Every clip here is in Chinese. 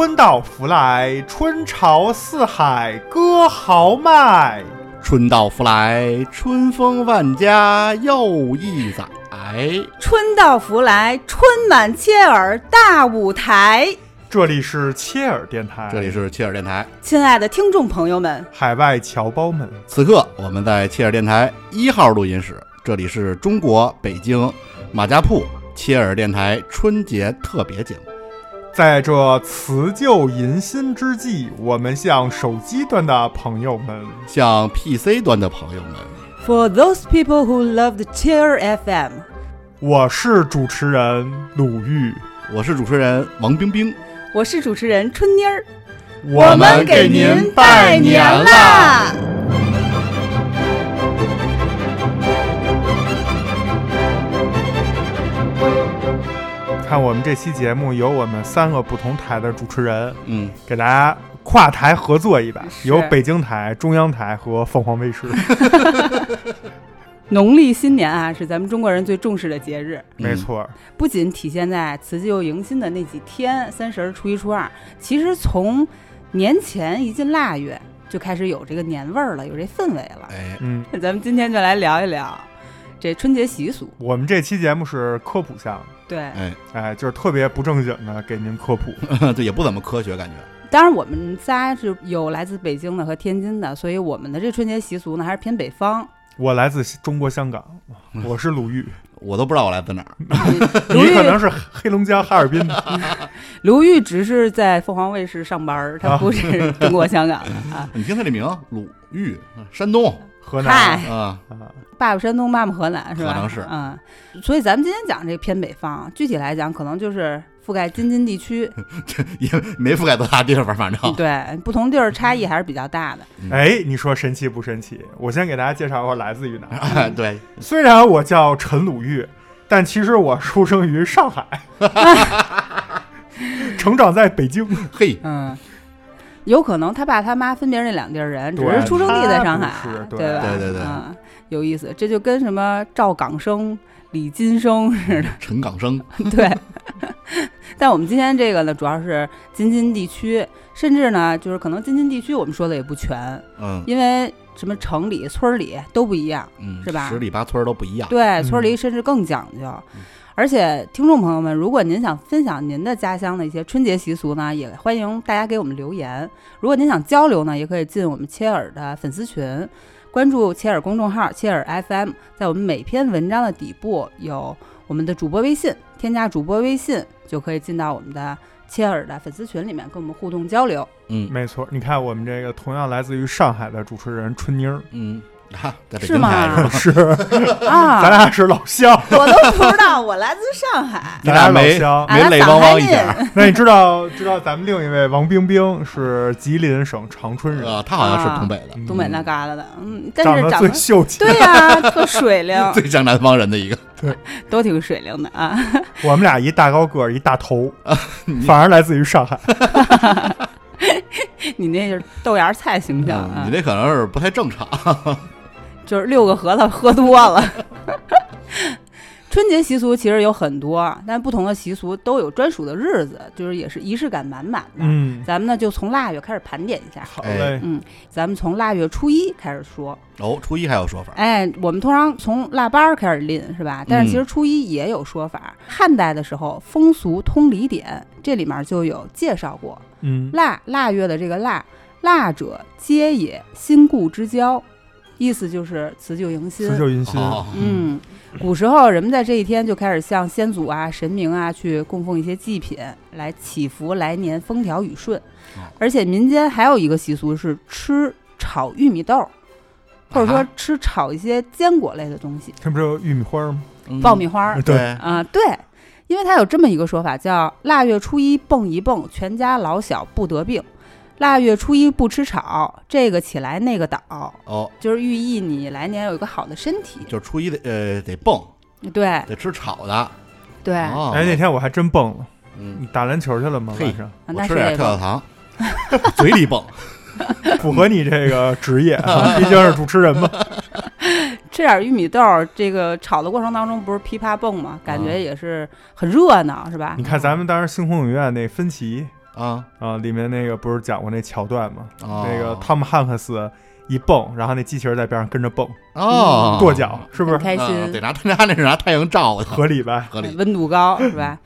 春到福来，春潮四海歌豪迈。春到福来，春风万家又一载。春到福来，春满切耳大舞台。这里是切尔电台，这里是切尔电台，亲爱的听众朋友们，海外侨胞们，此刻我们在切尔电台一号录音室，这里是中国北京马家铺切尔电台春节特别节目。在这辞旧迎新之际，我们向手机端的朋友们，向 PC 端的朋友们，For those people who love the Cheer FM，我是主持人鲁豫，我是主持人王冰冰。我是主持人春妮儿，我们给您拜年啦！看我们这期节目有我们三个不同台的主持人，嗯，给大家跨台合作一把，有北京台、中央台和凤凰卫视。农历新年啊，是咱们中国人最重视的节日。没错，不仅体现在辞旧迎新的那几天，三十、初一、初二，其实从年前一进腊月就开始有这个年味儿了，有这氛围了。哎，嗯，咱们今天就来聊一聊这春节习俗。我们这期节目是科普项，对，哎哎，就是特别不正经的给您科普，这也不怎么科学感觉。当然，我们仨是有来自北京的和天津的，所以我们的这春节习俗呢还是偏北方。我来自中国香港，我是鲁豫，我都不知道我来自哪儿。你可能是黑龙江哈尔滨的。鲁豫只是在凤凰卫视上班，他不是中国香港的啊。你听他这名，鲁豫，山东、河南啊，爸爸山东，妈妈河南，是吧？可能是嗯。所以咱们今天讲这偏北方，具体来讲，可能就是。覆盖京津地区，也没覆盖多大地方，反正对不同地儿差异还是比较大的。哎，你说神奇不神奇？我先给大家介绍我来自于哪。对，虽然我叫陈鲁豫，但其实我出生于上海，成长在北京。嘿，嗯，有可能他爸他妈分别是那两地儿人，只是出生地在上海，对吧？对对对，嗯，有意思。这就跟什么赵港生。李金生似的，陈港生 对，但我们今天这个呢，主要是京津地区，甚至呢，就是可能京津地区我们说的也不全，嗯，因为什么城里、村里都不一样，嗯，是吧？十里八村都不一样，对，村里甚至更讲究。而且，听众朋友们，如果您想分享您的家乡的一些春节习俗呢，也欢迎大家给我们留言。如果您想交流呢，也可以进我们切尔的粉丝群。关注切尔公众号切尔 FM，在我们每篇文章的底部有我们的主播微信，添加主播微信就可以进到我们的切尔的粉丝群里面，跟我们互动交流。嗯，没错，你看我们这个同样来自于上海的主持人春妮儿，嗯。哈，是吗？是啊，咱俩是老乡，我都不知道，我来自上海，咱俩老乡，没泪汪汪一点。那你知道知道咱们另一位王冰冰是吉林省长春人啊？他好像是东北的，东北那旮旯的，嗯，但是长得最秀气，对呀，特水灵，最像南方人的一个，对，都挺水灵的啊。我们俩一大高个儿，一大头，反而来自于上海。你那是豆芽菜形象，你那可能是不太正常。就是六个核桃喝多了。春节习俗其实有很多，但不同的习俗都有专属的日子，就是也是仪式感满满的。嗯，咱们呢就从腊月开始盘点一下。好嘞。嗯，咱们从腊月初一开始说。哦，初一还有说法？哎，我们通常从腊八开始拎，是吧？但是其实初一也有说法。汉代的时候，《风俗通礼典》这里面就有介绍过。嗯，腊腊月的这个腊，腊者皆也，新故之交。意思就是辞旧迎新，辞旧迎新。嗯，古时候人们在这一天就开始向先祖啊、神明啊去供奉一些祭品，来祈福来年风调雨顺。而且民间还有一个习俗是吃炒玉米豆，或者说吃炒一些坚果类的东西。这不是玉米花吗？爆米花。对啊，对，因为它有这么一个说法，叫腊月初一蹦一蹦，全家老小不得病。腊月初一不吃炒，这个起来那个倒哦，就是寓意你来年有一个好的身体。就是初一得呃得蹦，对，得吃炒的，对。哎，那天我还真蹦了，嗯，打篮球去了吗？晚上我吃点跳跳糖，嘴里蹦，符合你这个职业，毕竟是主持人嘛。吃点玉米豆，这个炒的过程当中不是噼啪蹦吗？感觉也是很热闹，是吧？你看咱们当时星空影院那分歧。啊。啊，里面那个不是讲过那桥段吗？哦。那个汤姆汉克斯一蹦，然后那机器人在边上跟着蹦，哦，跺脚，是不是？开心，嗯得拿 他家那是拿太阳照的，合理吧？合理。温度高是吧？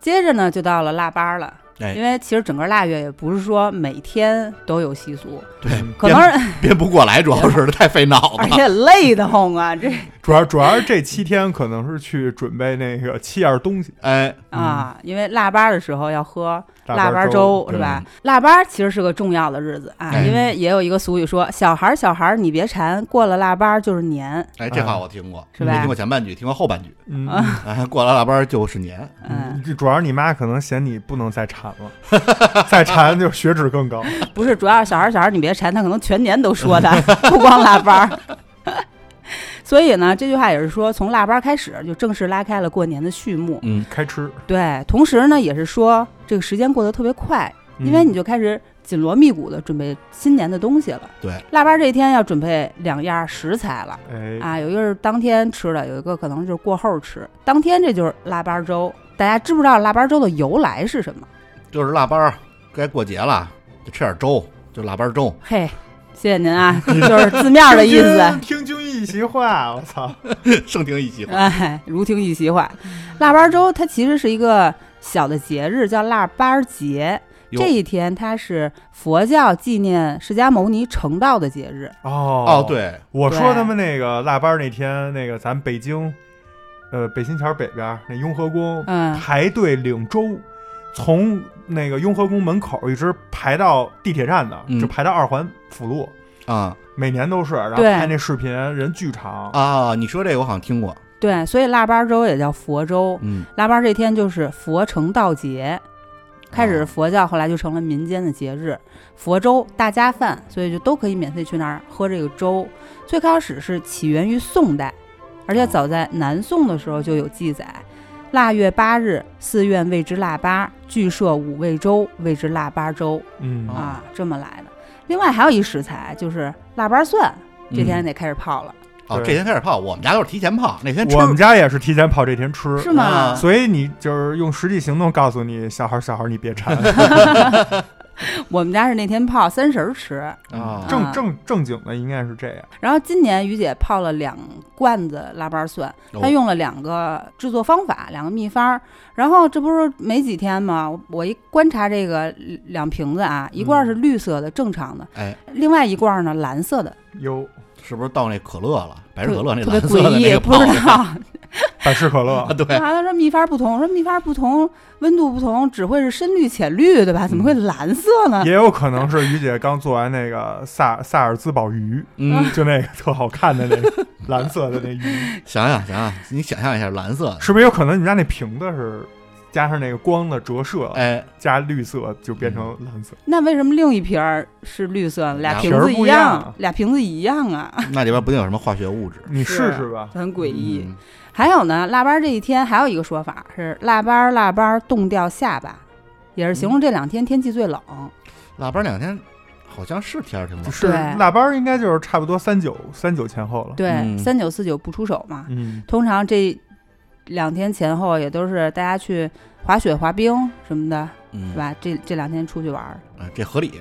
接着呢，就到了腊八了。哎。因为其实整个腊月也不是说每天都有习俗，对，嗯可能是编不过来，主要是太费脑子。而且累得慌啊，这。主要主要是这七天可能是去准备那个七样东西，哎，啊，因为腊八的时候要喝腊八粥是吧？腊八其实是个重要的日子啊，哎因为也有一个俗语说：“小孩儿小孩儿你别馋，过了腊八就是年。哎，这话我听过，是吧没听过前半句，听过后半句。嗯，哎，过了腊八就是年，”嗯，这主要是你妈可能嫌你不能再馋了，再馋就血脂更高。不是，主要是小孩儿小孩儿你别馋，他可能全年都说他，不光腊八儿。所以呢，这句话也是说，从腊八开始就正式拉开了过年的序幕。嗯，开吃，对，同时呢，也是说这个时间过得特别快，嗯因为你就开始紧锣密鼓的准备新年的东西了。对，腊八这一天要准备两样食材了哎，啊，有一个是当天吃的，有一个可能就是过后吃。当天这就是腊八粥，大家知不知道腊八粥的由来是什么？就是腊八该过节了，就吃点粥，就腊八粥。嘿，谢谢您啊，就是字面的意思。听君一席话，我操！盛听一席话。哎，如听一席话。腊八粥它其实是一个小的节日，叫腊八节。这一天它是佛教纪念释迦牟尼成道的节日。哦哦，，对，我说他们那个腊八那天，那个咱北京，呃，北新桥北边那雍和宫嗯排队领粥，从那个雍和宫门口一直排到地铁站的，嗯就排到二环辅路，啊每年都是。然后对拍那视频，人巨长。啊，你说这个我好像听过。对，所以腊八粥也叫佛粥。嗯，腊八这天就是佛成道节，开始是佛教，后来就成了民间的节日。佛粥大家饭，所以就都可以免费去那儿喝这个粥。最开始是起源于宋代，而且早在南宋的时候就有记载。腊月八日，寺院谓之腊八，具设五味粥，谓之腊八粥嗯。哦。啊，这么来的。另外还有一食材就是腊八蒜，这天嗯得开始泡了，哦，这天开始泡，我们家都是提前泡，那天吃。我们家也是提前泡这天吃，是吗？啊所以你就是用实际行动告诉你小孩儿小孩儿你别馋，我们家是那天泡，三十儿吃。啊，正正正经的应该是这样。然后今年于姐泡了两罐子腊八蒜，哦她用了两个制作方法，两个秘方儿。然后这不是没几天吗？我我一观察这个两瓶子啊，一罐是绿色的，正常的，哎，另外一罐呢蓝色的，哟，是不是到那可乐了？百事可乐那特别蓝色的诡异，不那个泡知道。百事可乐啊，，对，啊，他说秘方不同，说秘方不同，温度不同，只会是深绿浅绿，对吧？怎么会蓝色呢？也有可能是于姐刚做完那个萨萨尔兹堡鱼，嗯，就那个特好看的那个蓝色的那鱼，想想想想，你想象一下蓝色的，是不是有可能你们家那瓶子是加上那个光的折射，哎，加绿色就变成蓝色？那为什么另一瓶儿是绿色？俩俩瓶子一样样，俩瓶子一样啊，那里边不定有什么化学物质？你试试吧。很诡异。嗯还有呢，腊八这一天还有一个说法是腊八腊八冻掉下巴，也是形容这两天天气最冷。腊八两天好像是天儿挺冷，是对腊八应该就是差不多三九三九前后了。对，嗯三九四九不出手嘛。嗯，通常这两天前后也都是大家去滑雪、滑冰什么的，嗯是，吧？这这两天出去玩儿，哎，这合理。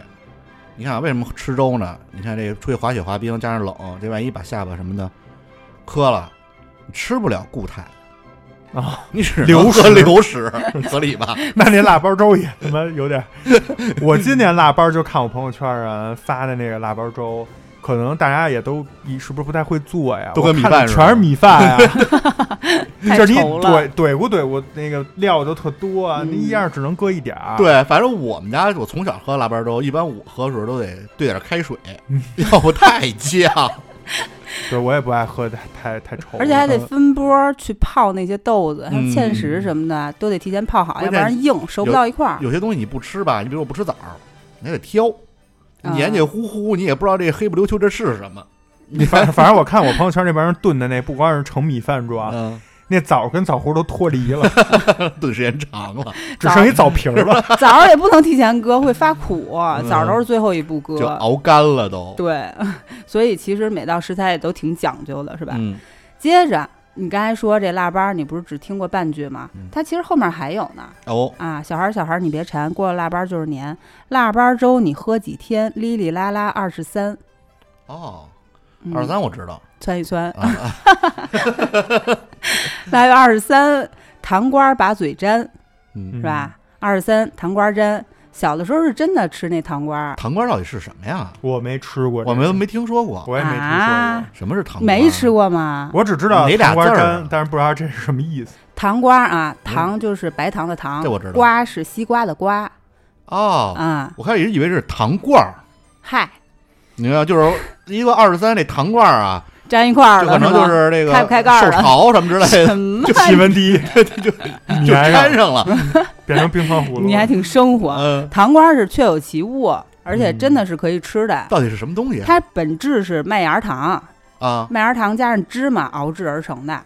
你看啊为什么吃粥呢？你看这个出去滑雪滑冰，加上冷，这万一把下巴什么的磕了，你吃不了固态啊，你只能流喝食流食，合理吧？那那腊八粥也他妈有点。我今年腊八就看我朋友圈人发的那个腊八粥，可能大家也都你是不是不太会做呀？都跟米饭全是米饭呀 太就是你怼。怼咕怼咕，那个料都特多啊，嗯那一样只能搁一点儿。，对，反正我们家我从小喝腊八粥，一般我喝的时候都得兑点开水嗯，要不太酱。对我也不爱喝太太太稠，而且还得嗯分波去泡那些豆子，像嗯芡实什么的，都得提前泡好，要不然硬熟不到一块儿。有些东西你不吃吧，你比如我不吃枣儿，你还得挑，啊黏黏糊糊，你也不知道这黑不溜秋这是什么。你反反正我看我朋友圈那帮人炖的那，不光是盛米饭装，嗯，那枣跟枣核都脱离了，炖时间长了，只剩一枣皮儿了。枣儿也不能提前割，会发苦。嗯枣儿都是最后一步就。熬干了都。对，所以其实每道食材也都挺讲究的，是吧？嗯，接着你刚才说这腊八儿，你不是只听过半句吗嗯？它其实后面还有呢。哦，啊，小孩儿小孩儿你别馋，过了腊八儿就是年。腊八儿粥你喝几天？哩哩啦啦二十三。哦，嗯二十三我知道窜一窜，腊月二十三，糖瓜儿把嘴粘，嗯，是吧？二十三糖瓜儿粘。小的时候是真的吃那糖瓜儿，糖瓜到底是什么呀？我没吃过，我们没听说过，我也没听说啊过。什么是糖瓜？没吃，过吗？我只知道哪俩糖瓜字儿啊粘，但是不知道这是什么意思。糖瓜儿啊，糖就是白糖的糖，这我知道瓜是西瓜的瓜哦，啊。我开始以为是糖罐儿，嗨，你看，就是一个二十三那糖罐儿啊，粘一块儿了，可能就是这个开不开盖儿了受潮什么之类的，什么就？气温低，就粘上粘上了。变成冰糖葫芦。你还挺生活。嗯，糖瓜是确有其物，而且真嗯的是可以吃的。到底是什么东西它本质是麦芽糖，啊？麦芽糖加上芝麻熬制而成的，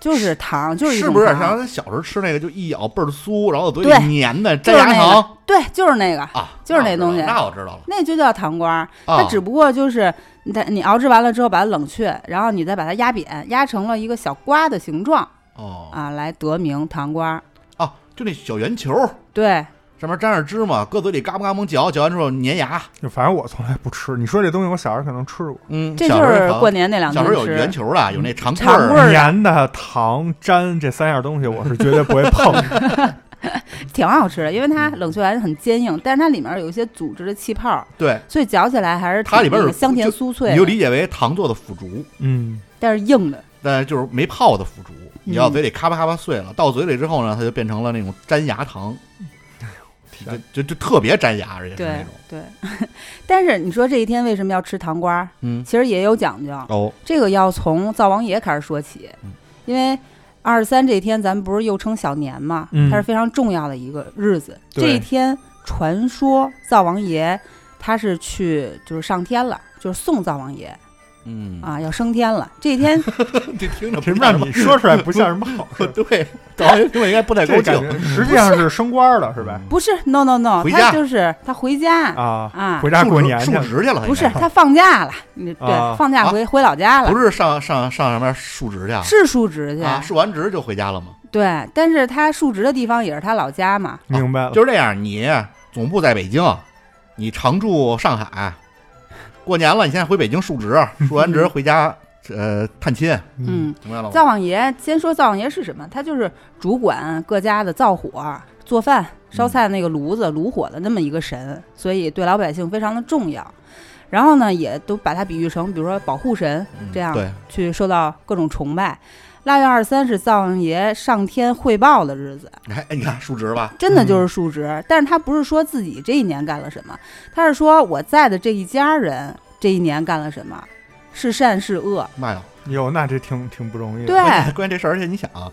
就是糖，就是一是不是像咱小时候吃那个，就一咬倍儿酥，然后嘴对里粘的粘就是那牙糖个，对，就是那个，啊？就是那东西那我知道了。那就叫糖瓜。啊它只不过就是你它你熬制完了之后把它冷却，然后你再把它压扁，压成了一个小瓜的形状哦啊，来得名糖瓜哦。啊，就那小圆球，对，上面沾上芝麻，搁嘴里嘎嘣嘎嘣嚼，嚼完之后粘牙。就反正我从来不吃。你说这东西，我小时候可能吃过。嗯，这就是过年那两小天时候有圆。球的，有那长棍长棍儿粘的、糖、粘这三样东西，我是绝对不会碰的。挺好吃的，因为它冷却完很坚硬，但是它里面有一些组织的气泡，对，所以嚼起来还是它里边有香甜酥脆，你就理解为糖做的腐竹，嗯，但是硬的。但就是没泡的腐竹。你要嗯嘴里咔吧咔吧碎了，到嘴里之后呢，它就变成了那种粘牙糖，就就就特别粘牙，而且是那对种。对，但是你说这一天为什么要吃糖瓜？嗯，其实也有讲究，哦，这个要从灶王爷开始说起嗯，因为二十三这一天咱们不是又称小年嘛，嗯。它是非常重要的一个日子。对。这一天传说灶王爷他是去就是上天了，就是送灶王爷嗯，啊要升天了。这一天 这听着这不像让你说出来不像什么好事。对，早上听着应该不太高这感兴。实际上是升官了，是吧？不是 no no no，他就是他回家啊，啊回家过年去述了。职去了，不是他放假了，你对啊放假回回老家了不。是上上上上面述职去啊？是述职去，啊，述完职就回家了吗？对，但是他述职的地方也是他老家嘛，明白了，就是这样，你总部在北京，你常驻上海，过年了，你现在回北京述职，述完职回家，呃，探亲，嗯，明白了吗？灶王爷，先说灶王爷是什么？他就是主管各家的灶火、做饭、烧菜那个炉子、炉火的那么一个神，所以对老百姓非常的重要。然后呢，也都把它比喻成，比如说保护神嗯这样对，去受到各种崇拜。腊月二十三是灶王爷上天汇报的日子，哎，你看述职吧，真的就是述职。但是他不是说自己这一年干了什么，他是说我在的这一家人这一年干了什么，是善是恶。妈呀！哟，那这挺挺不容易的。对关键这事儿，而且你想啊，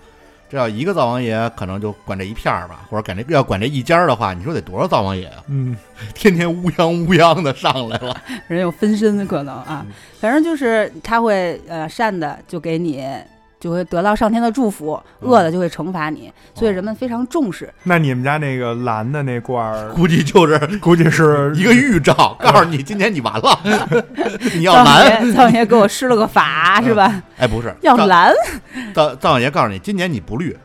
这要一个灶王爷可能就管这一片儿吧，或者管这要管这一家儿的话，你说得多少灶王爷啊？嗯，天天乌泱乌泱的上来了，人有分身的可能啊嗯，反正就是他会呃善的就给你就会得到上天的祝福，嗯恶的就会惩罚你，所以人们非常重视。那你们家那个蓝的那罐儿，估计就是 估计是 一个预兆，告诉你今年你完了，你要蓝。爷，灶王爷给我施了个法是吧？哎，不是，要蓝灶灶王爷告诉你，今年你不绿，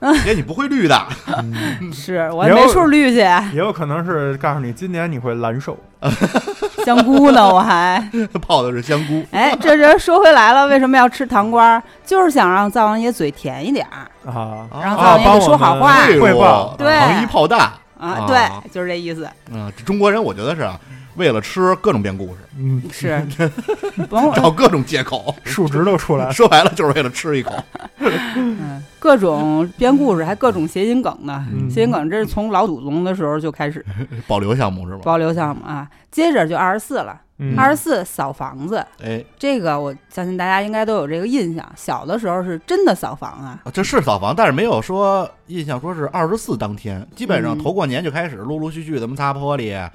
今年你不会绿的。嗯是我还没处绿去，也有可能是告诉你今年你会蓝瘦。香菇呢我还。泡的是香菇，哎，这人说回来了，为什么要吃糖瓜？就是想让灶王爷嘴甜一点儿啊，让啊灶王爷说好话哎呦汇报对糖衣炮弹啊啊对，就是这意思。嗯！中国人我觉得是啊，为了吃各种编故事，嗯，是，甭管。找各种借口，数值都出来。了。说白了就是为了吃一口。嗯，各种编故事，还各种谐音梗呢。嗯。谐音梗这是从老祖宗的时候就开始。保留项目是吧？保留项目啊。接着就二十四了，嗯。二十四扫房子，哎，这个我相信大家应该都有这个印象。小的时候是真的扫房啊，这是扫房，但是没有说印象说是二十四当天，基本上嗯头过年就开始陆陆续续的么擦玻璃，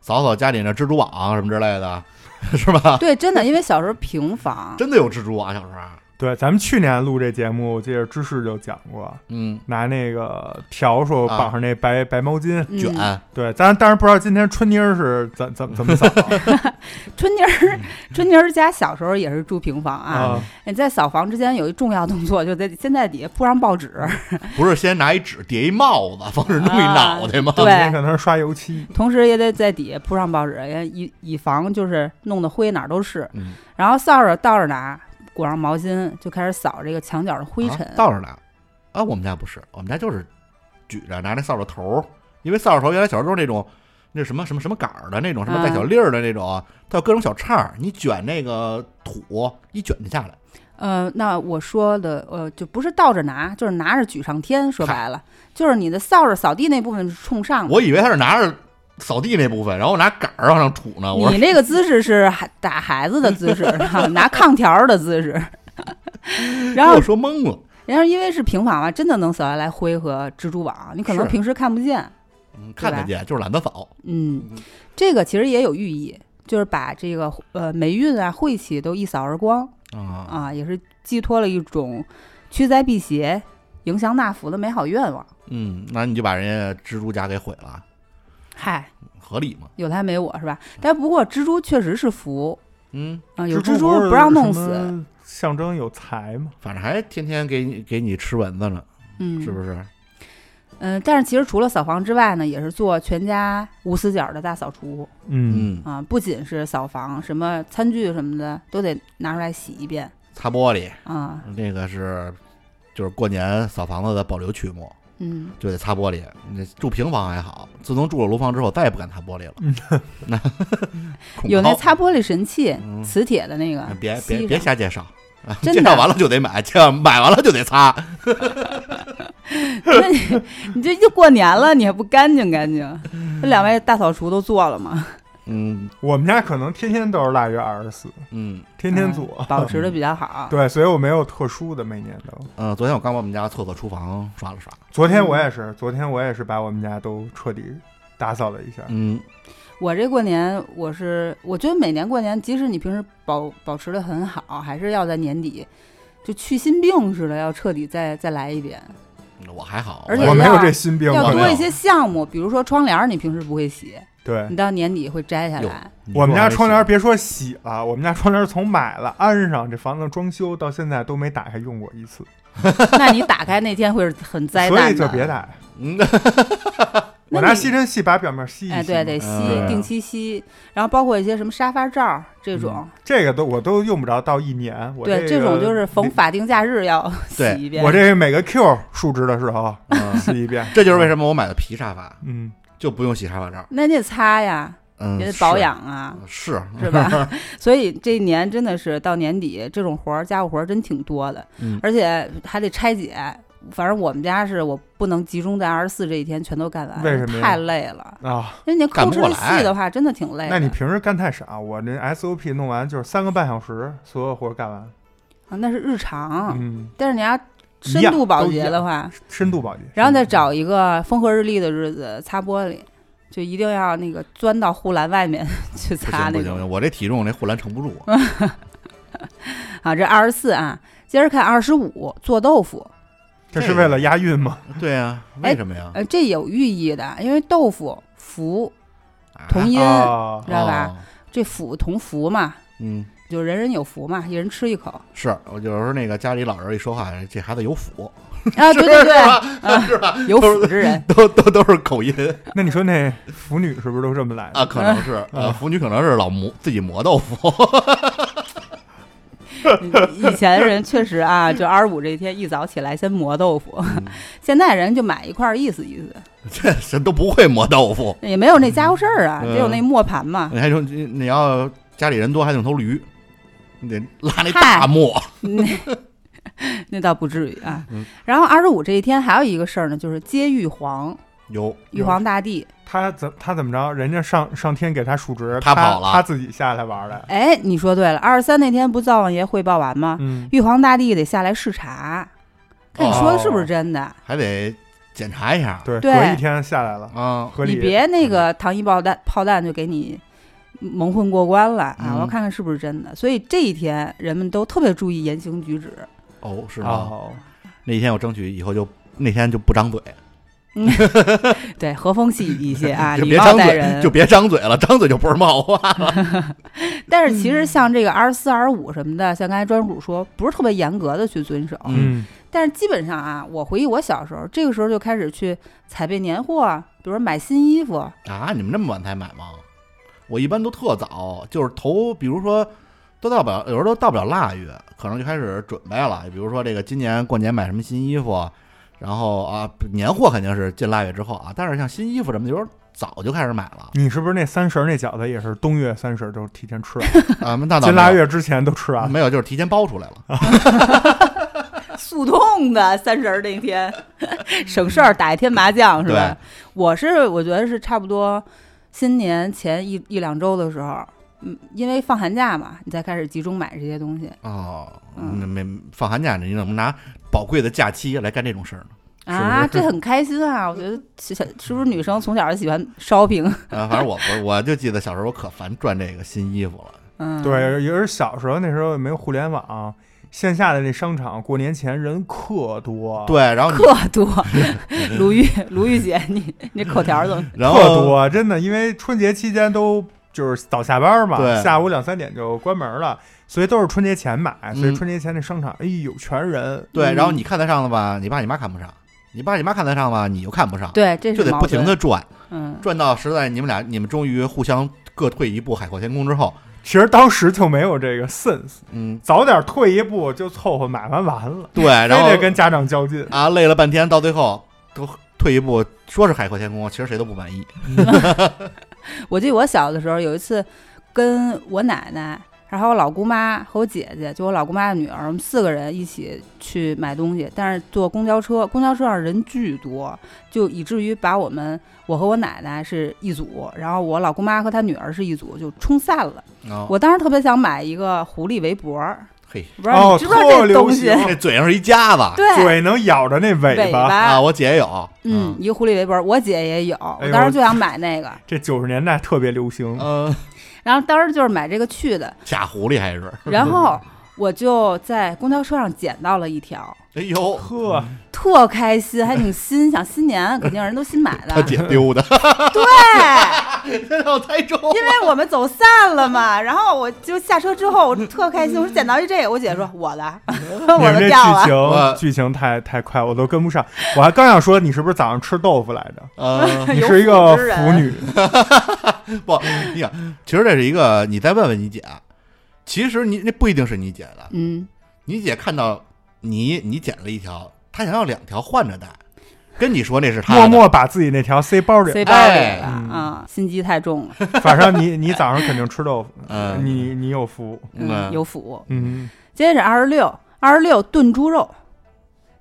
扫扫家里那蜘蛛网什么之类的，是吧？对，真的，因为小时候平房，真的有蜘蛛网，小时候对，咱们去年录这节目，我记得芝士就讲过，嗯，拿那个笤帚啊绑上那白、白毛巾。嗯卷，对，咱当然不知道今天春妮儿是怎怎怎么扫 春妮儿，春妮儿家小时候也是住平房啊。啊。你在扫房之前有一重要动作，就得先在底下铺上报纸，不是先拿一纸叠一帽子，防止弄一脑袋吗？对可能是刷油漆。同时也得在底下铺上报纸，也以以防就是弄的灰哪儿都是。嗯，然后扫帚倒着拿，裹上毛巾就开始扫这个墙角的灰尘。啊倒着拿。啊，我们家不是，我们家就是举着拿那扫帚头儿，因为扫帚头原来小时候那种那什么什么什么杆儿的那种，什么带小粒儿的那种，它有各种小叉儿，你卷那个土一卷就下来。呃，那我说的呃，就不是倒着拿，就是拿着举上天。说白了，就是你的扫帚扫地那部分是冲上的。我以为他是拿着扫地那部分，然后拿杆儿往上杵呢。我你那个姿势是孩打孩子的姿势，啊拿 炕条儿的姿势。然后给我，说懵了。然后因为是平房嘛，真的能扫下来灰和蜘蛛网，你可能平时看不见。嗯，看得见，就是懒得扫。嗯，这个其实也有寓意，就是把这个呃霉运啊、晦气都一扫而光啊，啊，也是寄托了一种驱灾辟邪、迎祥纳福的美好愿望。嗯，那你就把人家蜘蛛家给毁了，嗨，合理吗？有他没我是吧？但不过蜘蛛确实是福嗯，啊，有蜘蜘蛛不让弄死。象征有财嘛？反正还天天给你给你吃蚊子呢，嗯，是不是？嗯，但是其实除了扫房之外呢，也是做全家无死角的大扫除嗯，嗯，啊，不仅是扫房，什么餐具什么的都得拿出来洗一遍擦玻璃，啊。那个是就是过年扫房子的保留曲目，嗯，就得擦玻璃。那住平房还好，自从住了楼房之后，再也不敢擦玻璃了。有那擦玻璃神器，嗯磁铁的那个，别别别瞎介绍。介绍完了就得买，介绍买完了就得擦。那你你这就过年了，你还不干净干净？这两位大扫除都做了吗？嗯我们家可能天天都是腊月二十四，嗯天天做。嗯保持的比较好。对，所以我没有特殊的，每年都。嗯，昨天我刚把我们家厕所、厨房刷了刷。昨天我也是，昨天我也是把我们家都彻底打扫了一下。嗯我这过年，我是我觉得每年过年，即使你平时保保持的很好，还是要在年底就去心病似的，要彻底再再来一遍，我还好，而且我没有这心病，要多一些项目，比如说窗帘儿，你平时不会洗，对你到年底会摘下来。我们家窗帘别说洗了，我们家窗帘从买了安上，这房子装修到现在都没打开用过一次，那你打开那天会是很 灾所难所。以就别打。嗯，我拿吸尘器把表面吸一吸。哎，对，得吸，嗯定期吸，然后包括一些什么沙发罩儿这种，这个都我都用不着到一年。我对，这这种就是逢法定假日要洗一遍。我这个每个 Q 数值的时候嗯洗一遍。这就是为什么我买的皮沙发嗯，就不用洗沙发罩。那你得擦呀，嗯，也得保养啊，是是，是吧？所以这一年真的是到年底，这种活儿家务活儿真挺多的，嗯而且还得拆解。反正我们家是我不能集中在二十四这一天全都干完，为什么太累了。啊，因为你干抠哧的不过来细的话，真的挺累的。那你平时干太少，我那 SOP 弄完就是三个半小时，所有活儿干完。啊那是日常，嗯，但是你要深度保洁的话，深度保洁，然后再找一个风和日丽的日子擦玻璃，就一定要那个钻到护栏外面去擦那种。行不行，我这体重那护栏撑不住。啊，这二十四啊，接着看二十五做豆腐，这是为了押韵吗？对呀，哎为什么呀？呃，这有寓意的，因为豆腐福啊同音，啊知道吧？哦这福同福嘛，嗯，就人人有福嘛，一人吃一口是我有时候那个家里老人一说话，这孩子有福，啊，对对对，啊是吧？有福之人。都都都是口音 那你说那腐女是不是都这么来的？啊，可能是呃，腐女可能是老磨自己磨豆腐，以前人确实啊，就二十五这一天一早起来先磨豆腐，嗯现在人就买一块儿意思意思，这人都不会磨豆腐。也没有那家伙事儿啊，嗯得有那磨盘嘛。你还说你你要家里人多，还得头驴，你得拉那嗨大磨。那那倒不至于啊嗯。然后二十五这一天还有一个事儿呢，就是接玉皇，有玉皇大帝。他怎他怎么着？人家上上天给他数值，他他跑了他自己下来玩的。哎，你说对了，二十三那天不灶王爷汇报完吗？嗯，玉皇大帝得下来视察，看你说的是不是真的。还得检查一下对，对隔一天下来了，啊。合理。你别那个糖衣炮弹炮弹就给你蒙混过关了啊！嗯我要看看是不是真的。所以这一天人们都特别注意言行举止。哦，是吗？哦，那一天我争取以后就那天就不张嘴，对，和风细雨一些啊，就礼貌别张嘴，待人。就别张嘴了，张嘴就不是冒话了。但是其实像这个二十四、二十五什么的，像刚才专属说，不是特别严格的去遵守。嗯嗯但是基本上啊，我回忆我小时候，这个时候就开始去采备年货，比如说买新衣服。啊，你们那么晚才买吗？我一般都特早，就是头，比如说都到不了，有时候都到不了腊月，可能就开始准备了。比如说这个今年过年买什么新衣服，然后啊年货肯定是进腊月之后啊，但是像新衣服什么的，有时候早就开始买了你是不是那三十儿那饺子也是冬月三十儿就提前吃了，啊。那倒 进腊月之前都吃完了？没有，就是提前包出来了。速冻的三十儿那天，省事儿，打一天麻将是吧？我是我觉得是差不多新年前一一两周的时候，嗯，因为放寒假嘛，你才开始集中买这些东西哦，嗯那没放寒假呢，你怎么拿宝贵的假期来干这种事儿呢？啊，这很开心啊！我觉得是是不是女生从小就喜欢 shopping？啊，反正我我我就记得小时候我可烦转这个新衣服了。嗯，对，也是小时候那时候也没有互联网，线下的那商场过年前人可多，对，然后你特多。鲁豫，鲁豫姐，你你口条怎么？然特后多，真的，因为春节期间都就是早下班嘛，对下午两三点就关门了，所以都是春节前买，所以嗯春节前那商场，哎呦，全人。对，嗯然后你看得上的吧，你爸你妈看不上；你爸你妈看得上吧，你又看不上，对，这就是得不停的转，嗯，转到实在你们俩你们终于互相各退一步，海阔天空之后，其实当时就没有这个 sense，嗯，早点退一步就凑合买完完了，对，然后非得跟家长较劲。啊累了半天，到最后都退一步，说是海阔天空，其实谁都不满意。我记得我小的时候有一次跟我奶奶，然后我老姑妈和我姐姐，就我老姑妈的女儿，我们四个人一起去买东西，但是坐公交车，公交车上人巨多，就以至于把我们我和我奶奶是一组，然后我老姑妈和她女儿是一组，就冲散了。啊，我当时特别想买一个狐狸围脖儿，嘿，不知道哦你知不知道特流这东西？行。这嘴上是一夹子对，嘴能咬着那尾尾巴，啊，我姐也有，嗯，一个狐狸围脖，我姐也有，我当时就想买那个，这九十年代特别流行。嗯，然后当时就是买这个去的，假狐狸还是，然后我就在公交车上捡到了一条，哎呦，呵，特开心，还挺新，想新年肯定人都新买的。他，姐丢的，对，这让我猜中，因为我们走散了嘛，然后我就下车之后，我特开心，我说捡到一这个，我姐说我的，我你们这 的掉了，剧情剧情太太快，我都跟不上。我还刚想说，你是不是早上吃豆腐来着？呃，你是一个腐女，不，你想，其实这是一个，你再问问你姐，其实你那不一定是你姐的，嗯，你姐看到你你捡了一条，她想要两条换着戴，跟你说那是她，默默把自己那条塞包里塞。包里哎。了嗯。啊，心机太重了，反正你你早上肯定吃豆腐，嗯。你你有福。嗯，有福。嗯，接着二十六，二十六炖猪肉，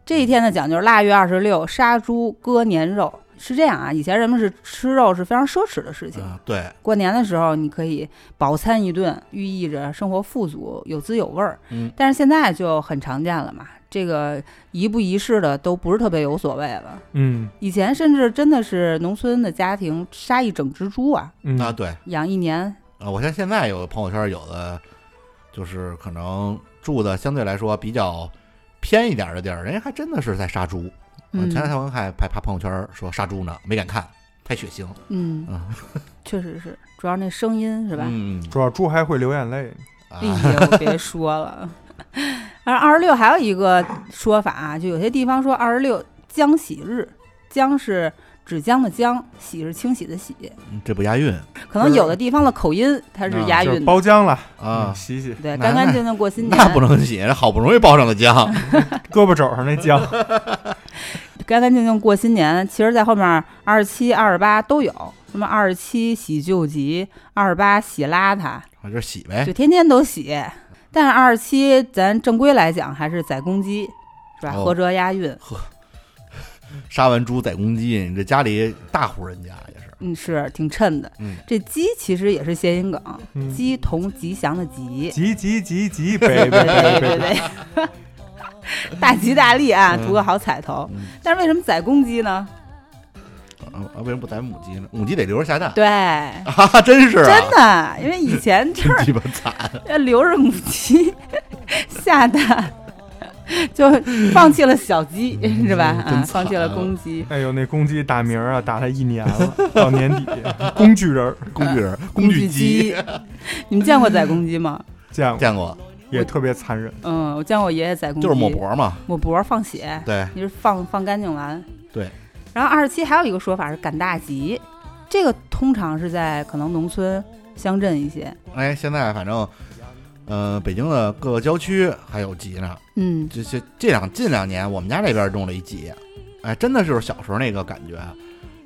这一天呢讲究腊月二十六杀猪割年肉。是这样啊，以前人们是吃肉是非常奢侈的事情。嗯，对，过年的时候，你可以饱餐一顿，寓意着生活富足、有滋有味儿。嗯，但是现在就很常见了嘛，这个仪不仪式的都不是特别有所谓了。嗯以前甚至真的是农村的家庭杀一整只猪啊，嗯啊对，养一年。啊，我像现在有朋友圈有的，就是可能住的相对来说比较偏一点的地儿，人家还真的是在杀猪。我嗯。前两天我还拍发朋友圈说杀猪呢，没敢看，太血腥，嗯。嗯，确实是，主要那声音是吧？嗯，主要猪还会流眼泪。啊。哎呦，别说了。而二十六还有一个说法啊，就有些地方说二十六江洗日，江是纸浆的浆，洗是清洗的洗，嗯这不押韵。可能有的地方的口音它是押韵的。包浆了。啊。嗯，洗洗。对，干干净净过新年，那不能洗，好不容易包上的浆，胳膊肘上那浆。干干净净过新年。其实，在后面二十七、二十八都有，什么二十七洗旧疾，二十八洗邋遢，我就洗呗就。天天都洗。但是二十七，咱正规来讲还是宰公鸡，是吧？哦合辙押韵，呵 杀完猪宰公鸡，你这家里大户人家也是，嗯，是挺衬的。嗯，这鸡其实也是谐音梗，嗯鸡同吉祥的吉。吉吉吉吉，北对北对对北北。对，大吉大利啊，嗯图个好彩头。嗯但是为什么宰公鸡呢？嗯啊，为什么不宰母鸡呢？母鸡得留着下蛋对，啊，真是啊，真的，因为以前就真是鸡巴惨。要留着母鸡 下蛋，就放弃了小鸡，是吧？放弃了公鸡。哎呦，那公鸡打鸣儿啊，打了一年了，到年底，工具人儿工具人，工工具鸡，你们见过宰公鸡吗？见过，见过，也特别残忍。嗯，我见过我爷爷宰公鸡，就是抹脖嘛。抹脖放血，对，你是放放干净完。对。然后二十七还有一个说法是赶大集，这个通常是在可能农村、乡镇一些。哎，现在反正，呃，北京的各个郊区还有集呢。嗯这这这两近两年，我们家这边种了一集，哎，真的就是小时候那个感觉，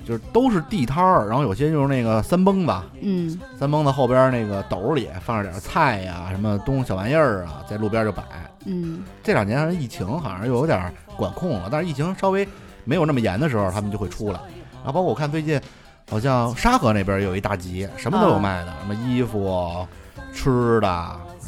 就是都是地摊儿，然后有些就是那个三蹦子，嗯三蹦子后边那个斗里放着点菜呀，什么东西小玩意儿啊，在路边就摆。嗯这两年疫情好像又有点管控了，但是疫情稍微没有那么严的时候，他们就会出来。然后包括我看最近，好像沙河那边有一大集，什么都有卖的，什么衣服、吃的，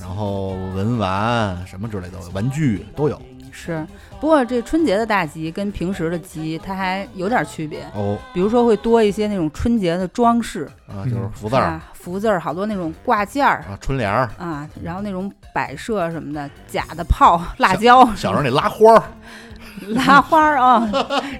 然后文玩什么之类的，玩具都有。是。不过这春节的大集跟平时的集它还有点区别，哦。比如说会多一些那种春节的装饰，啊，嗯就是福字儿啊，福字儿，好多那种挂件儿啊，春联儿，啊，然后那种摆设什么的，假的炮、辣椒，小时候那拉花儿，拉花儿啊，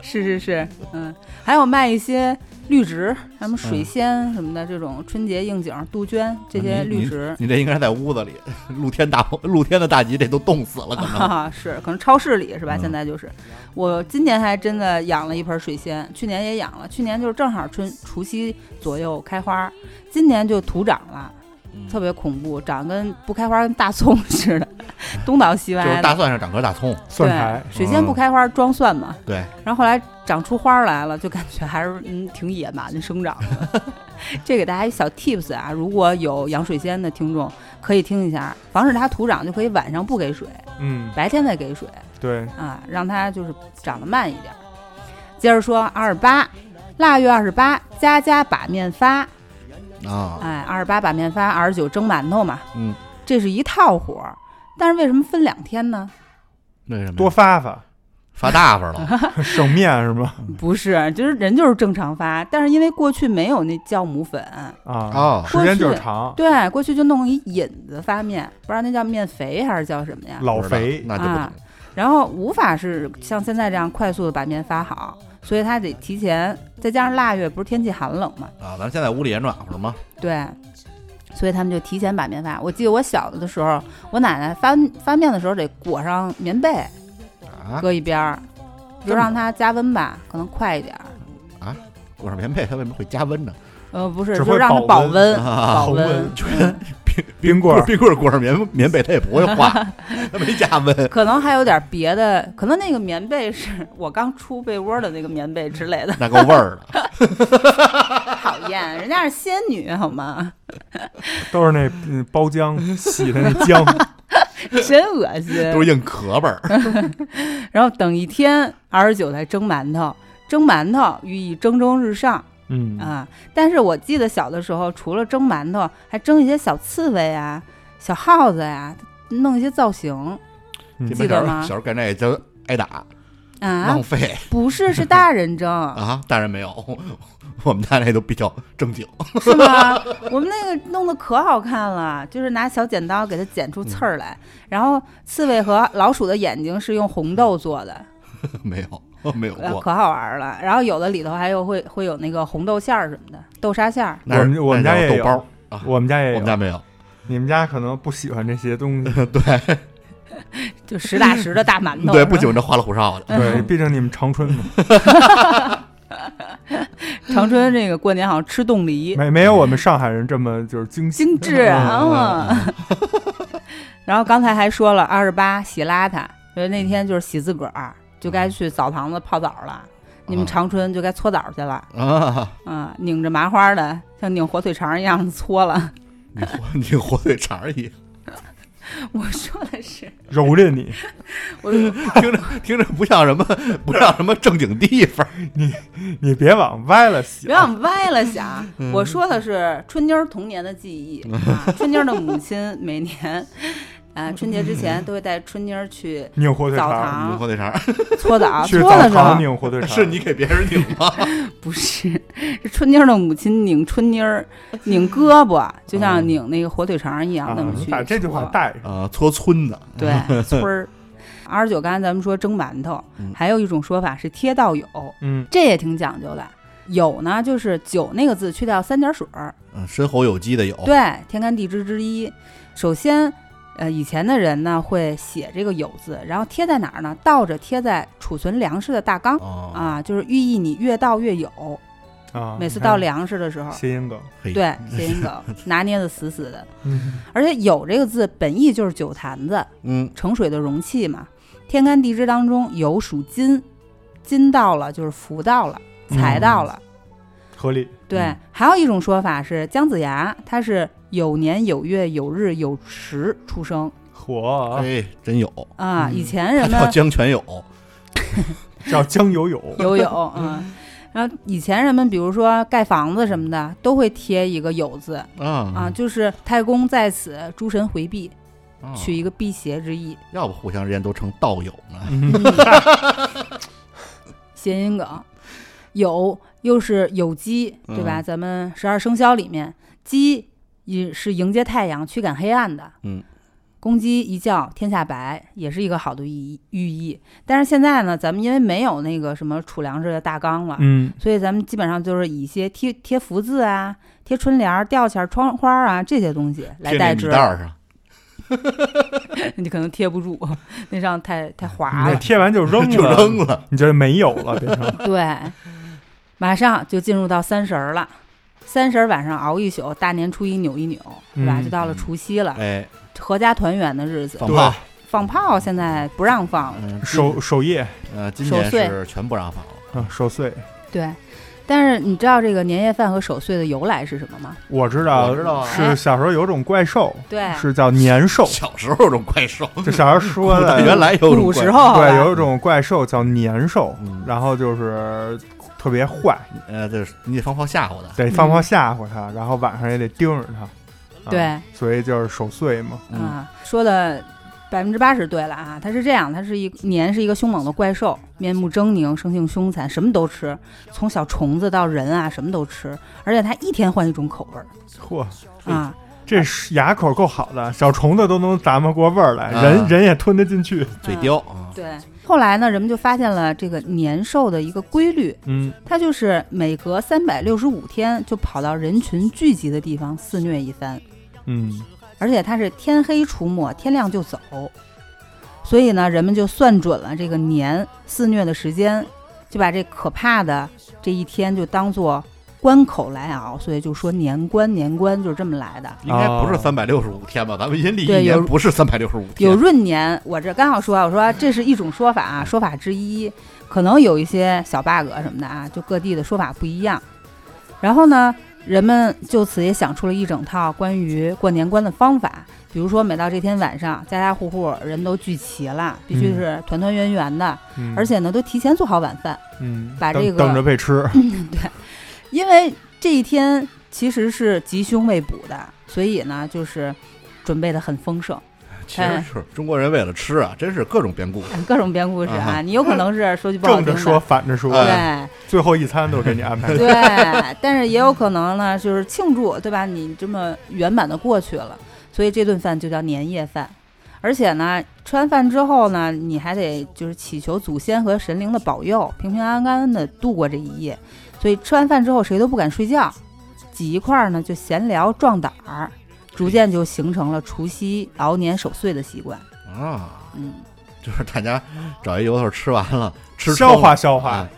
是是是，嗯，还有卖一些绿植，什么水仙什么的，这种春节应景、杜鹃这些绿植。你这应该是在屋子里，露天大 露天的大集这都冻死了，可能。啊，是，可能超市里是吧？嗯现在就是，我今年还真的养了一盆水仙，去年也养了，去年就是正好春除夕左右开花，今年就徒长了，嗯特别恐怖，长跟不开花跟大葱似的，东倒西歪就是。大蒜上长颗大葱，蒜苔对，，水仙不开花装蒜嘛，对，然后后来长出花来了，就感觉还是嗯挺野蛮的生长的。这给大家一小 tips 啊，如果有养水仙的听众可以听一下，防止它徒长，就可以晚上不给水，嗯，白天再给水对，啊，让它就是长得慢一点。接着说二十八，腊月二十八，家家把面发，啊，哎，二十八把面发，二十九蒸馒头嘛，嗯，这是一套活儿。但是为什么分两天呢？为什么呀多发发，发大发了？剩面是吗？不是，就是人就是正常发，但是因为过去没有那酵母粉，啊，哦，时间就是长，对，过去就弄一引子发面，不知道那叫面肥还是叫什么呀？老肥，那就不啊。然后无法是像现在这样快速的把面发好，所以它得提前，再加上腊月不是天气寒冷嘛，啊，咱现在屋里也暖和嘛，对，所以他们就提前把面发。我记得我小的时候，我奶奶发发面的时候得裹上棉被，啊，搁一边儿，就让它加温吧，可能快一点儿。裹上棉被，它为什么会加温呢？呃，不是，只会就让它保温保温，啊保温恒温。冰冰棍儿冰棍儿裹上棉棉被，它也不会化，它没加温。可能还有点别的，可能那个棉被是我刚出被窝的那个棉被之类的。那个味儿的，讨厌，人家是仙女好吗？都是那嗯包浆洗的那浆，真恶心。都是硬壳味儿。然后等一天，二十九才蒸馒头，蒸馒头寓意蒸蒸日上嗯，啊。但是我记得小的时候，除了蒸馒头，还蒸一些小刺猬啊、小耗子呀，弄一些造型嗯记得吗小时候干这就挨打，啊浪。费不是，是大人蒸，啊！大人没有，我们家那都比较正经。是吗？我们那个弄得可好看了，就是拿小剪刀给它剪出刺儿来，然后刺猬和老鼠的眼睛是用红豆做的，没有，没有。可好玩了。然后有的里头还有会会有那个红豆馅儿什么的，豆沙馅儿。我们我们家也有叫豆包啊，我们家也有我们，家没有。你们家可能不喜欢这些东西，对 就实打实的大馒头。对，不喜欢这花里胡哨的。对，毕竟你们长春嘛，长春这个过年好像吃冻梨，没没有我们上海人这么就是精细精致啊。然后刚才还说了，二十八洗邋遢，所以那天就是洗自个儿，就该去澡堂子泡澡了。你们啊长春就该搓澡去了，啊，啊，拧着麻花的，像拧火腿肠一样的搓了。你火你火腿肠儿一样，我说的是，蹂躏你，我 听着听着不像什么不像什么正经地方。你你别往歪了想别，往歪了想。嗯我说的是春妮儿童年的记忆啊，春妮儿的母亲每年啊，春节之前都会带春妮儿去拧火腿肠，澡堂拧火腿肠 搓澡，搓的时澡堂候拧火腿肠，是你给别人拧吗？不是，是春妮儿的母亲拧春妮儿，拧胳膊，就像哦拧那个火腿肠一样，啊那么去把这句话带上。啊，搓村子，对，村儿。二十九，刚才咱们说蒸馒头，嗯还有一种说法是贴到有，嗯，这也挺讲究的。有呢，就是酒那个字去掉三点水儿，嗯，申猴酉鸡的酉，对，天干地支之一。首先，呃，以前的人呢会写这个有字，然后贴在哪儿呢？倒着贴在储存粮食的大缸哦，啊，就是寓意你越倒越有。啊，每次倒粮食的时候，谐音梗，嘿，对，谐音梗 拿捏的死死的。嗯，而且有这个字本意就是酒坛子，嗯，盛水的容器嘛。天干地支当中，酉属金，金到了就是福到了，财到了。合理。对，嗯还有一种说法是姜子牙，他是有年有月有日有时出生嚯哎，真有，啊。嗯以前人们叫江全有，叫江有有，有有嗯。然后以前人们，比如说盖房子什么的，都会贴一个“酉”字啊啊，就是太公在此，诸神回避，啊取一个辟邪之意。要不互相之间都成道友呢？嗯 谐音梗，有又是有鸡，对吧？嗯咱们十二生肖里面，鸡也是迎接太阳、驱赶黑暗的。嗯，公鸡一叫天下白，也是一个好的寓意寓意。但是现在呢，咱们因为没有那个什么储粮食的大缸了，嗯，所以咱们基本上就是以一些贴贴福字啊、贴春联儿、吊钱儿、窗花儿啊这些东西来贴那米代之。袋上，你可能贴不住，那上太太你滑了。贴完就 扔就了，扔了。你这没有了，变成 对，马上就进入到三十儿了。三十儿晚上熬一宿，大年初一扭一扭，是吧？嗯就到了除夕了，哎，合家团圆的日子。对放炮，放炮现在不让放了，嗯，守守夜，呃，今年守岁是全不让放了。嗯，守岁。对。但是你知道这个年夜饭和守岁的由来是什么吗？我知道，我知道啊是小时候有种怪兽，对，是叫年兽，小时候有种怪兽，就小时候说的，原来有种怪古时，候对，吧有一种怪兽叫年兽，嗯然后就是特别坏，呃，就是你得放炮吓唬他。得放炮吓唬他，然后晚上也得盯着他，啊对，所以就是守岁嘛。嗯，啊，说的百分之八十对了啊。它是这样，它是一年是一个凶猛的怪兽，面目狰狞，生性凶残，什么都吃，从小虫子到人啊，什么都吃，而且它一天换一种口味儿嚯，啊。这是牙口够好的，小虫子都能咂摸过味儿来，啊人人也吞得进去。嘴刁啊，对，后来呢，人们就发现了这个年兽的一个规律，嗯，它就是每隔三百六十五天就跑到人群聚集的地方肆虐一番，嗯，而且它是天黑出没，天亮就走，所以呢，人们就算准了这个年肆虐的时间，就把这可怕的这一天就当做关口来熬，所以就说年关年关就是这么来的。应该不是哦三百六十五天吧？咱们阴历一年不是三百六十五天，有闰年，我这刚好说，我说这是一种说法啊，说法之一，可能有一些小 bug 什么的啊，就各地的说法不一样。然后呢，人们就此也想出了一整套关于过年关的方法，比如说每到这天晚上，家家户户人都聚齐了，必须是团团圆圆的，嗯而且呢都提前做好晚饭，嗯，把这个等等着被吃。因为这一天其实是吉凶未卜的，所以呢就是准备的很丰盛。其实是中国人为了吃啊，真是各种编故事。各种编故事啊，你有可能是说句不好听的，正着说，反着说，哎对最后一餐都给你安排。对，但是也有可能呢，就是庆祝，对吧？你这么圆满的过去了，所以这顿饭就叫年夜饭。而且呢，吃完饭之后呢，你还得就是祈求祖先和神灵的保佑，平平安安的度过这一夜。所以吃完饭之后，谁都不敢睡觉，挤一块儿呢就闲聊壮胆儿，逐渐就形成了除夕熬年守岁的习惯。啊，嗯，就是大家找一由头吃完了，吃消化消化哎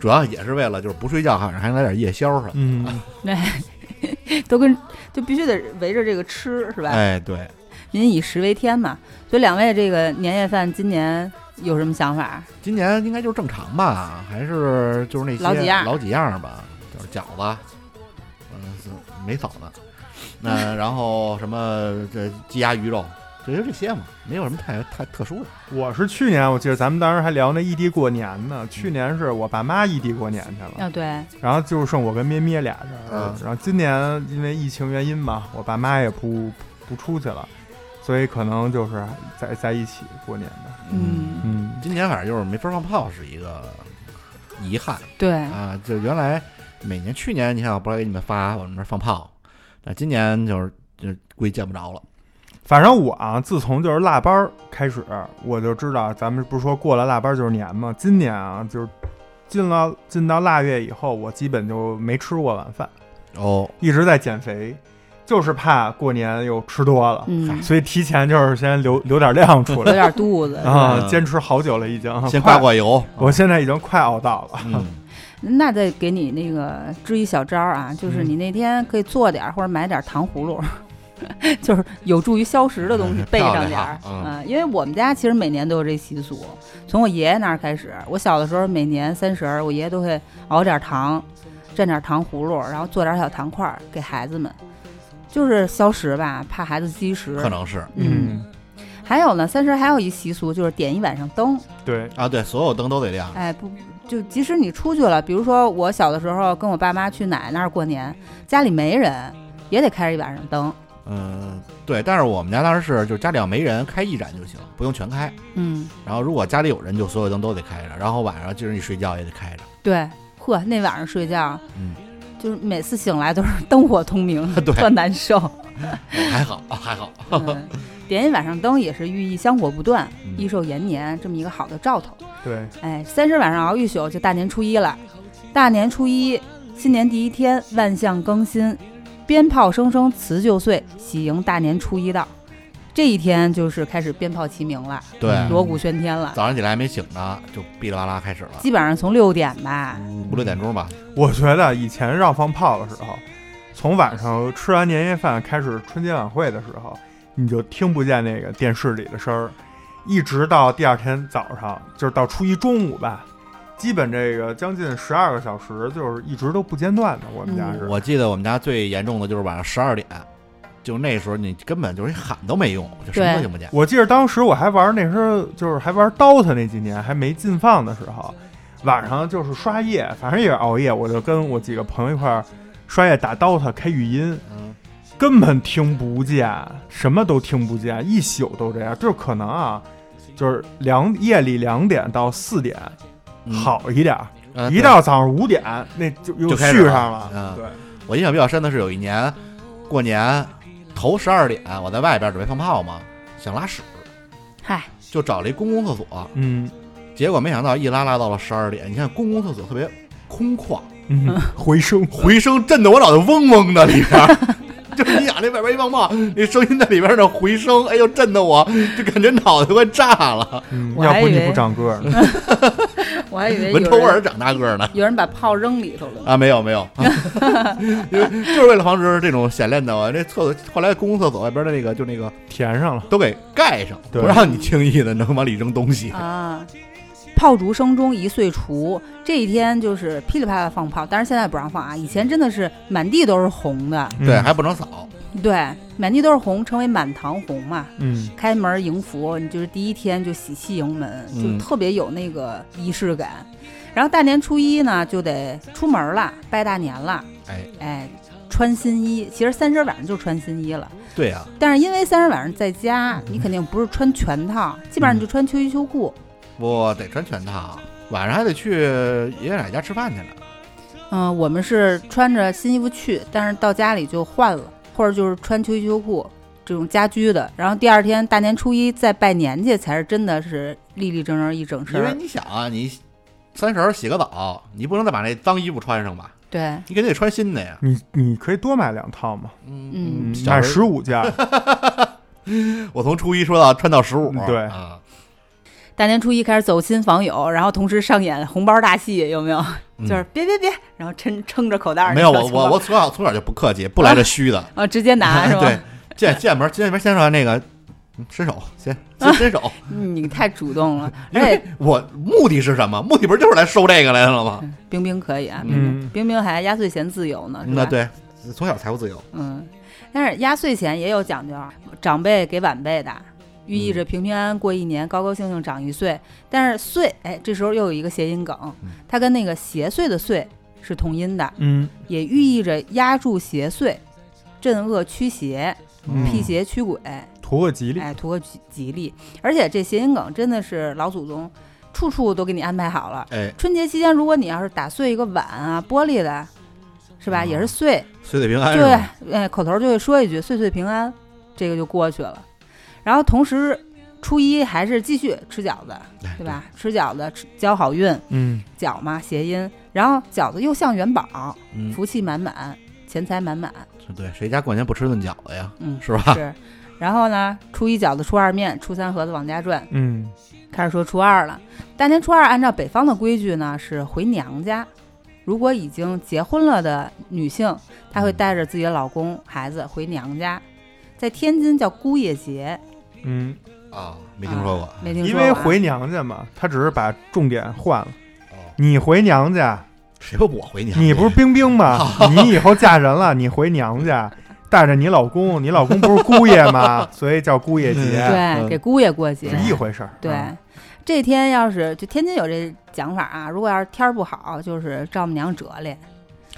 主要也是为了就是不睡觉，还还来点夜宵上。嗯，都跟就必须得围着这个吃，是吧？哎，对，民以食为天嘛，所以两位这个年夜饭今年有什么想法？今年应该就是正常吧，还是就是那些老几样老几样吧，就是饺子，嗯，是没嫂子，那 然后什么这鸡鸭鱼肉，这就这些嘛，没有什么太太特殊的。我是去年，我记得咱们当时还聊那异地过年呢。去年是我爸妈异地过年去了，啊，对，然后就剩我跟咩咩俩人。嗯然后今年因为疫情原因嘛，我爸妈也不不出去了，所以可能就是在在一起过年的。嗯，嗯，今年反正就是没法放炮，是一个遗憾对，啊。就原来每年，去年你看我不来给你们发我们这儿放炮，那今年就是就估计见不着了。反正我啊，自从就是腊八儿开始，我就知道咱们不是说过了腊八儿就是年吗？今年啊，就是进了进到腊月以后，我基本就没吃过晚饭，哦，一直在减肥，就是怕过年又吃多了，嗯，所以提前就是先留留点量出来，留点肚子。啊，嗯坚持好久了已经，先挂挂油，我现在已经快熬到了。嗯，那再给你那个支一小招儿啊，就是嗯你那天可以做点儿或者买点儿糖葫芦，就是有助于消食的东西嗯备上点儿。嗯嗯，因为我们家其实每年都有这习俗，从我爷爷那儿开始。我小的时候每年三十儿，我爷爷都会熬点儿糖，蘸点儿糖葫芦，然后做点儿小糖块儿给孩子们，就是消食吧，怕孩子积食。可能是嗯，还有呢，三十还有一习俗就是点一晚上灯。对，啊，对，所有灯都得亮。哎，不，就即使你出去了，比如说我小的时候跟我爸妈去奶奶那儿过年，家里没人，也得开着一晚上灯。嗯，对，但是我们家当时是，就是家里要没人，开一盏就行，不用全开。嗯，然后如果家里有人，就所有灯都得开着，然后晚上就是你睡觉也得开着。对，呵，那晚上睡觉，嗯，就是每次醒来都是灯火通明，对特难受。还好，还好。嗯，点一晚上灯也是寓意香火不断、嗯益寿延年这么一个好的兆头。对，哎，三十晚上熬一宿就大年初一了，大年初一新年第一天，万象更新，鞭炮声声辞旧岁，喜迎大年初一到。这一天就是开始鞭炮齐鸣了，对，嗯锣鼓喧天了，早上起来还没醒呢，就哔哩哇啦开始了，基本上从六点吧。五六点钟吧。我觉得以前让放炮的时候，从晚上吃完年夜饭开始春节晚会的时候，你就听不见那个电视里的声儿，一直到第二天早上，就是到初一中午吧，基本这个将近十二个小时，就是一直都不间断的。我们家是，我记得我们家最严重的就是晚上十二点，就那时候你根本就是喊都没用，就什么都听不见。我记得当时我还玩那时候就是还玩 DOTA 那几年还没禁放的时候，晚上就是刷夜，反正也是熬夜，我就跟我几个朋友一块儿刷夜打 DOTA 开语音。嗯，根本听不见，什么都听不见，一宿都这样。就是可能啊，就是两夜里两点到四点嗯，好一点一到早上五点那就又续上了。嗯对，我印象比较深的是有一年过年头十二点，我在外边准备放炮嘛，想拉屎，嗨，就找了一公共厕所，嗯。结果没想到一拉拉到了十二点，你看公共厕所特别空旷，嗯，回声。回声震得我脑袋嗡嗡的里边。就是你想那外边一放炮，那声音在里边的回声，哎呦，震得我就感觉脑袋快炸了，要不你不长个儿。呢？我还以为闻臭味儿长大个儿呢。有人把炮扔里头了。啊，没有没有，因 为就是为了防止这种显练的，我这厕所后来公共厕所外边的那个就那个填上了。都给盖上，不让你轻易的能往里扔东西。啊，炮竹声中一岁除，这一天就是噼里啪啦放炮，但是现在不让放啊。以前真的是满地都是红的，嗯对，还不能扫。对，满地都是红，称为满堂红嘛。嗯开门迎福，你就是第一天就喜气迎门，嗯就特别有那个仪式感。然后大年初一呢，就得出门了，拜大年了，哎，哎，穿新衣。其实三十晚上就穿新衣了，对呀、但是因为三十晚上在家，你肯定不是穿全套，基本上你就穿秋衣秋裤。我得穿全套，晚上还得去爷爷奶奶家吃饭去呢。嗯，我们是穿着新衣服去，但是到家里就换了，或者就是穿秋衣秋裤这种家居的。然后第二天大年初一再拜年去，才是真的是立立正正一整身。因为你想啊，你三十儿洗个澡，你不能再把那脏衣服穿上吧？对，你肯定得穿新的呀。你你可以多买两套嘛，嗯嗯买十五件儿。我从初一说到穿到十五，对啊，大年初一开始走亲访友，然后同时上演红包大戏，有没有？嗯就是别别别，然后撑撑着口袋儿没有我我我从小从小就不客气，不来这虚的。啊，直接拿 是吧？对，见见门见门先说那个嗯伸手，先先伸手，嗯你太主动了，因为我目的是什么？目的不是就是来收这个来了吗？冰冰可以啊，冰嗯冰冰冰还压岁钱自由呢，是吧？那对，从小财务自由。嗯，但是压岁钱也有讲究，长辈给晚辈的，寓意着平平安安过一年，高高兴兴长一岁。但是岁，哎，这时候又有一个谐音梗嗯，它跟那个邪祟的祟是同音的，嗯，也寓意着压住邪祟，镇恶驱邪，嗯辟邪驱鬼。图个吉利。哎，图个吉吉利。而且这谐音梗真的是老祖宗处处都给你安排好了。哎，春节期间，如果你要是打碎一个碗啊，玻璃的，是吧？哦也是碎，岁岁平安是对吧？，哎，口头就会说一句“岁岁平安”，这个就过去了。然后同时，初一还是继续吃饺子，哎对吧？吃饺子，吃交好运，嗯，饺嘛谐音，然后饺子又像元宝，嗯，福气满满，钱财满满，对，谁家过年不吃顿饺子呀？嗯，是吧？是。然后呢，初一饺子，初二面，初三盒子往家转，嗯，开始说初二了。大年初二按照北方的规矩呢，是回娘家。如果已经结婚了的女性，她会带着自己的老公、孩子回娘家。在天津叫姑爷节，嗯，啊，没听说过啊。没听说因过啊。为回娘家嘛，他只是把重点换了。哦，你回娘家，谁说我回娘家？你不是冰冰吗？你以后嫁人了，你回娘家，带着你老公，你老公不是姑爷吗？所以叫姑爷节，对嗯给姑爷过节是。一回事儿。对啊，这天要是就天津有这讲法啊，如果要是天儿不好，就是丈母娘折咧，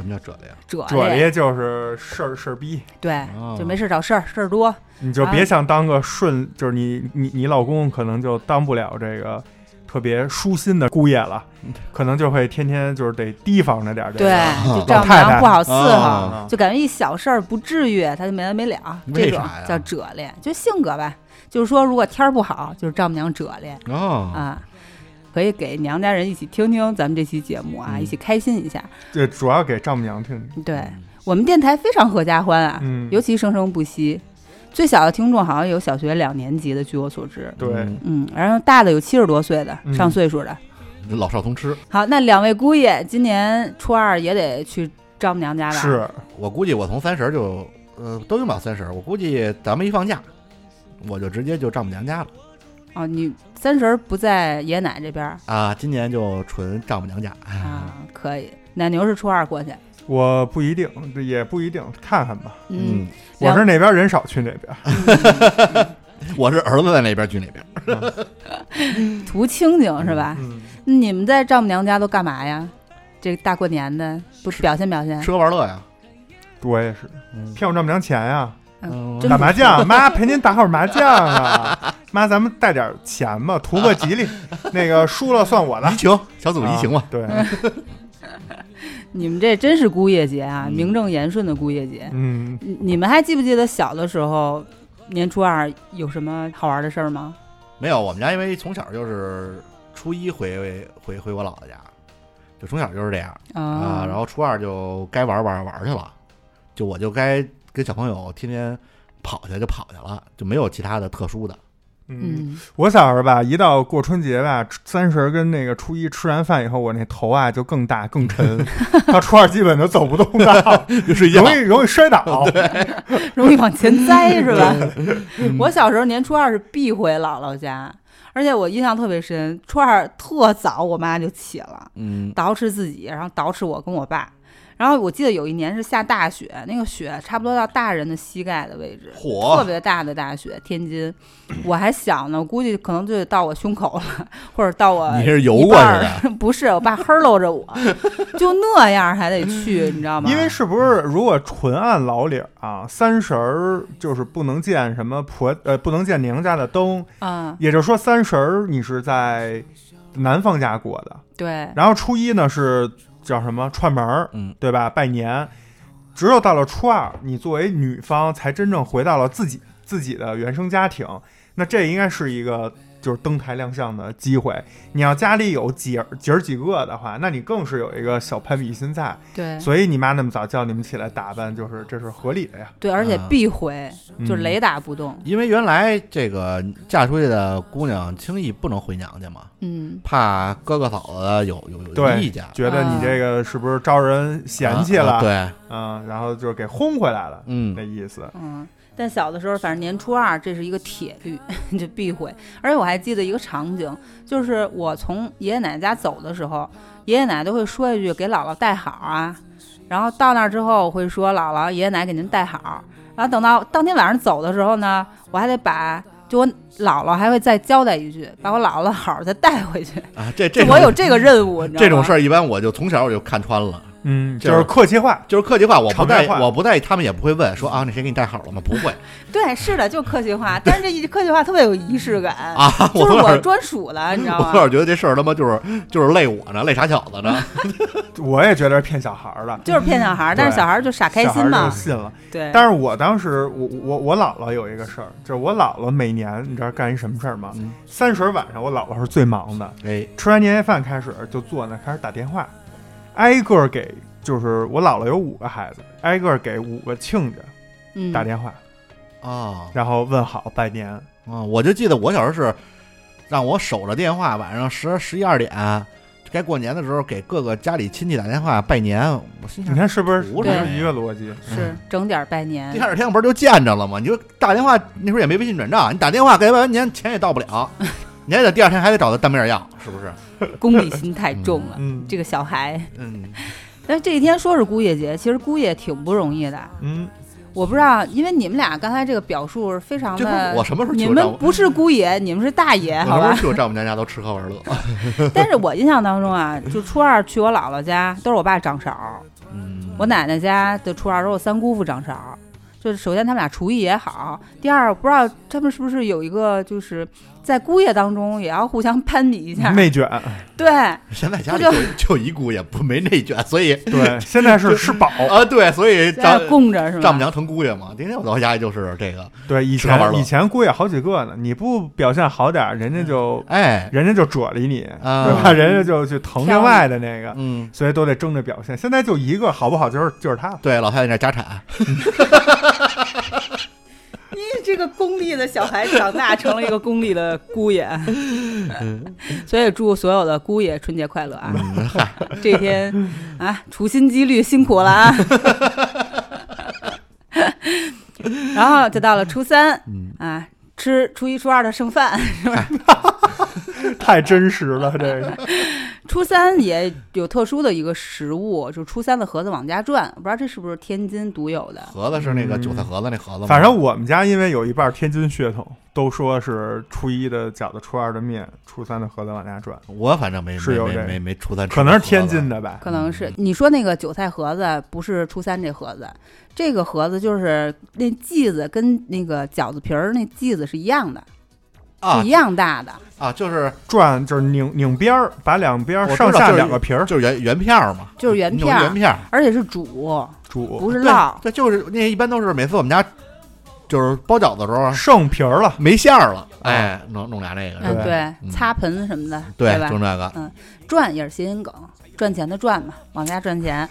什么叫褶呀？折这咧，里就是事儿事儿逼，对哦，就没事找事儿，事儿多。你就别想当个顺，就是你你你老公可能就当不了这个特别舒心的姑爷了，可能就会天天就是得提防着点儿这对，就丈母娘不好伺候，啊就感觉一小事儿不至于，他就没完没了。这种为啥呀叫褶裂，就性格吧。就是说，如果天儿不好，就是丈母娘褶裂哦，啊。可以给娘家人一起听听咱们这期节目啊，嗯一起开心一下。对主要给丈母娘听听。对我们电台非常合家欢啊，嗯尤其生生不息。最小的听众好像有小学两年级的，据我所知。对，嗯嗯，然后大的有七十多岁的，嗯上岁数的。老少通吃。好，那两位姑爷今年初二也得去丈母娘家了？是我估计我从三十儿就呃都用不了三十儿，我估计咱们一放假，我就直接就丈母娘家了哦，你三婶儿不在爷爷奶奶这边儿啊。今年就纯丈母娘家。哎啊？可以。奶牛是初二过去。我不一定，这也不一定，看看吧。嗯，我是哪边人少去哪边。我是儿子在那边去那边。图清静是吧？嗯，你们在丈母娘家都干嘛呀？这大过年的，不表现表现？吃喝玩乐呀。我也是嗯骗我丈母娘钱呀，嗯，打麻将，妈陪您打会儿麻将啊。妈，咱们带点钱吧，图个吉利。那个输了算我的移。情，小组移情嘛啊。对，你们这真是姑爷节啊，嗯名正言顺的姑爷节。嗯，你你们还记不记得小的时候，年初二有什么好玩的事儿吗？没有，我们家因为从小就是初一回回回我姥姥家，就从小就是这样啊。啊，然后初二就该玩玩玩去了，就我就该跟小朋友天天跑去就跑去了，就没有其他的特殊的。嗯，嗯，我小时候吧，一到过春节吧，三十跟那个初一吃完饭以后，我那头啊就更大更沉，到初二基本就走不动道，就睡觉。容易容易摔倒。容易往前栽是吧？嗯。我小时候年初二是必回姥姥家，而且我印象特别深，初二特早我妈就起了，嗯，捯饬自己，然后捯饬我跟我爸。然后我记得有一年是下大雪，那个雪差不多到大人的膝盖的位置，特别大的大雪，天津。我还小呢，我估计可能就得到我胸口了，或者到我你是游过半是儿。不是，我爸呵搂着我，就那样还得去，你知道吗？因为是不是如果纯按老理儿啊，三十儿就是不能见什么婆呃不能见娘家的灯，啊、也就是说三十儿你是在男方家过的，对，然后初一呢是叫什么串门儿，嗯，对吧？拜年，只有到了初二，你作为女方才真正回到了自己自己的原生家庭，那这应该是一个就是登台亮相的机会。你要家里有几儿几儿几个的话，那你更是有一个小攀比心在。对，所以你妈那么早叫你们起来打扮，就是这是合理的呀。对，而且啊必回，就雷打不动。因为原来这个嫁出去的姑娘轻易不能回娘家嘛，嗯，怕哥哥嫂子有有有对意见，觉得你这个是不是招人嫌弃了？啊啊对，嗯，然后就是给轰回来了，嗯那意思。嗯，但小的时候，反正年初二这是一个铁律，就避讳。而且我还记得一个场景，就是我从爷爷奶奶家走的时候，爷爷奶奶都会说一句“给姥姥带好啊”，然后到那儿之后我会说“姥姥，爷爷奶奶给您带好”，然后等到当天晚上走的时候呢，我还得把就我姥姥还会再交代一句，把我姥姥的好儿再带回去。啊，这这我有这个任务，你知道吗？这种事儿，一般我就从小我就看穿了，嗯，就就是是客气话，就是客气话，我不在意，场面话我不在意，他们也不会问说啊，那谁给你带好了吗？不会 对，是的，就客气话，但是这一客气话特别有仪式感，啊，就是我专属的，你知道吗我从吗？小觉得这事儿他妈就是就是累我呢，累傻小子呢。我也觉得是骗小孩儿的，就是骗小孩儿，但是小孩儿就傻开心嘛就，信了。对。但是我当时，我我我姥姥有一个事儿，就是我姥姥每年你知道干一什么事儿吗？嗯三十晚上我姥姥是最忙的，哎，吃完年夜饭开始就坐那开始打电话，挨个给，就是我姥姥有五个孩子，挨个给五个亲家嗯打电话，啊然后问好拜年。啊！我就记得我小时候是让我守着电话，晚上十十一二点，该过年的时候给各个家里亲戚打电话拜年。我心想你，看是不是不是是一个逻辑？是整点儿拜年第，二天不是就见着了吗？你就打电话那时候也没微信转账，你打电话给拜完年，钱也到不了，你还得第二天还得找他当面要，是不是？功利心太重了。嗯这个小孩，嗯，但是这一天说是姑爷节，其实姑爷挺不容易的。嗯，我不知道，因为你们俩刚才这个表述非常的，我什么时候去你？们不是姑爷，你们是大爷，好吧？么时候去我丈母娘家都吃喝玩乐？但是我印象当中啊，就初二去我姥姥家都是我爸掌勺，嗯，我奶奶家的初二都是我三姑父掌勺。就是首先他们俩厨艺也好，第二我不知道他们是不是有一个就是在姑爷当中也要互相 攀比一下。内卷，对，现在家里就就一姑爷，不没内卷，所以对，现在是吃饱。啊，对，所以在那丈供着是吧？丈母娘疼姑爷嘛。今天我到家里就是这个，对，以前以前姑爷好几个呢，你不表现好点，人家就哎，人家就褶理你，啊对吧？人家就去疼另外的那个，嗯，所以都得争着表现。现在就一个好不好，就是就是他。对，老太太那家产，咦，这个功利的小孩长大成了一个功利的姑爷，所以祝所有的姑爷春节快乐啊！这一天啊，处心积虑辛苦了啊！然后就到了初三嗯，啊，吃初一、初二的剩饭，是吧？太真实了，这个初三也有特殊的一个食物，就是初三的盒子往家转，我不知道这是不是天津独有的。盒子是那个韭菜盒子那盒子吗？反正我们家因为有一半天津血统，都说是初一的饺子，初二的面，初三的盒子往家转，我反正没是有这没没没没初三吃可能是天津的吧。可能是你说那个韭菜盒子，不是初三这盒子，这个盒子就是那剂子跟那个饺子皮儿那剂子是一样的，一样大的。啊，就是转就是拧拧边儿，把两边上下就两个皮儿就是圆圆片儿嘛，就是圆片儿圆片儿，而且是煮，煮不是烙。对，就是那一般都是每次我们家就是包饺子的时候剩皮儿了。没馅儿了，哎，弄弄俩这个，嗯，对擦盆什么的，对，吧？整这个，赚也是谐音梗，赚钱的赚嘛，往家赚钱。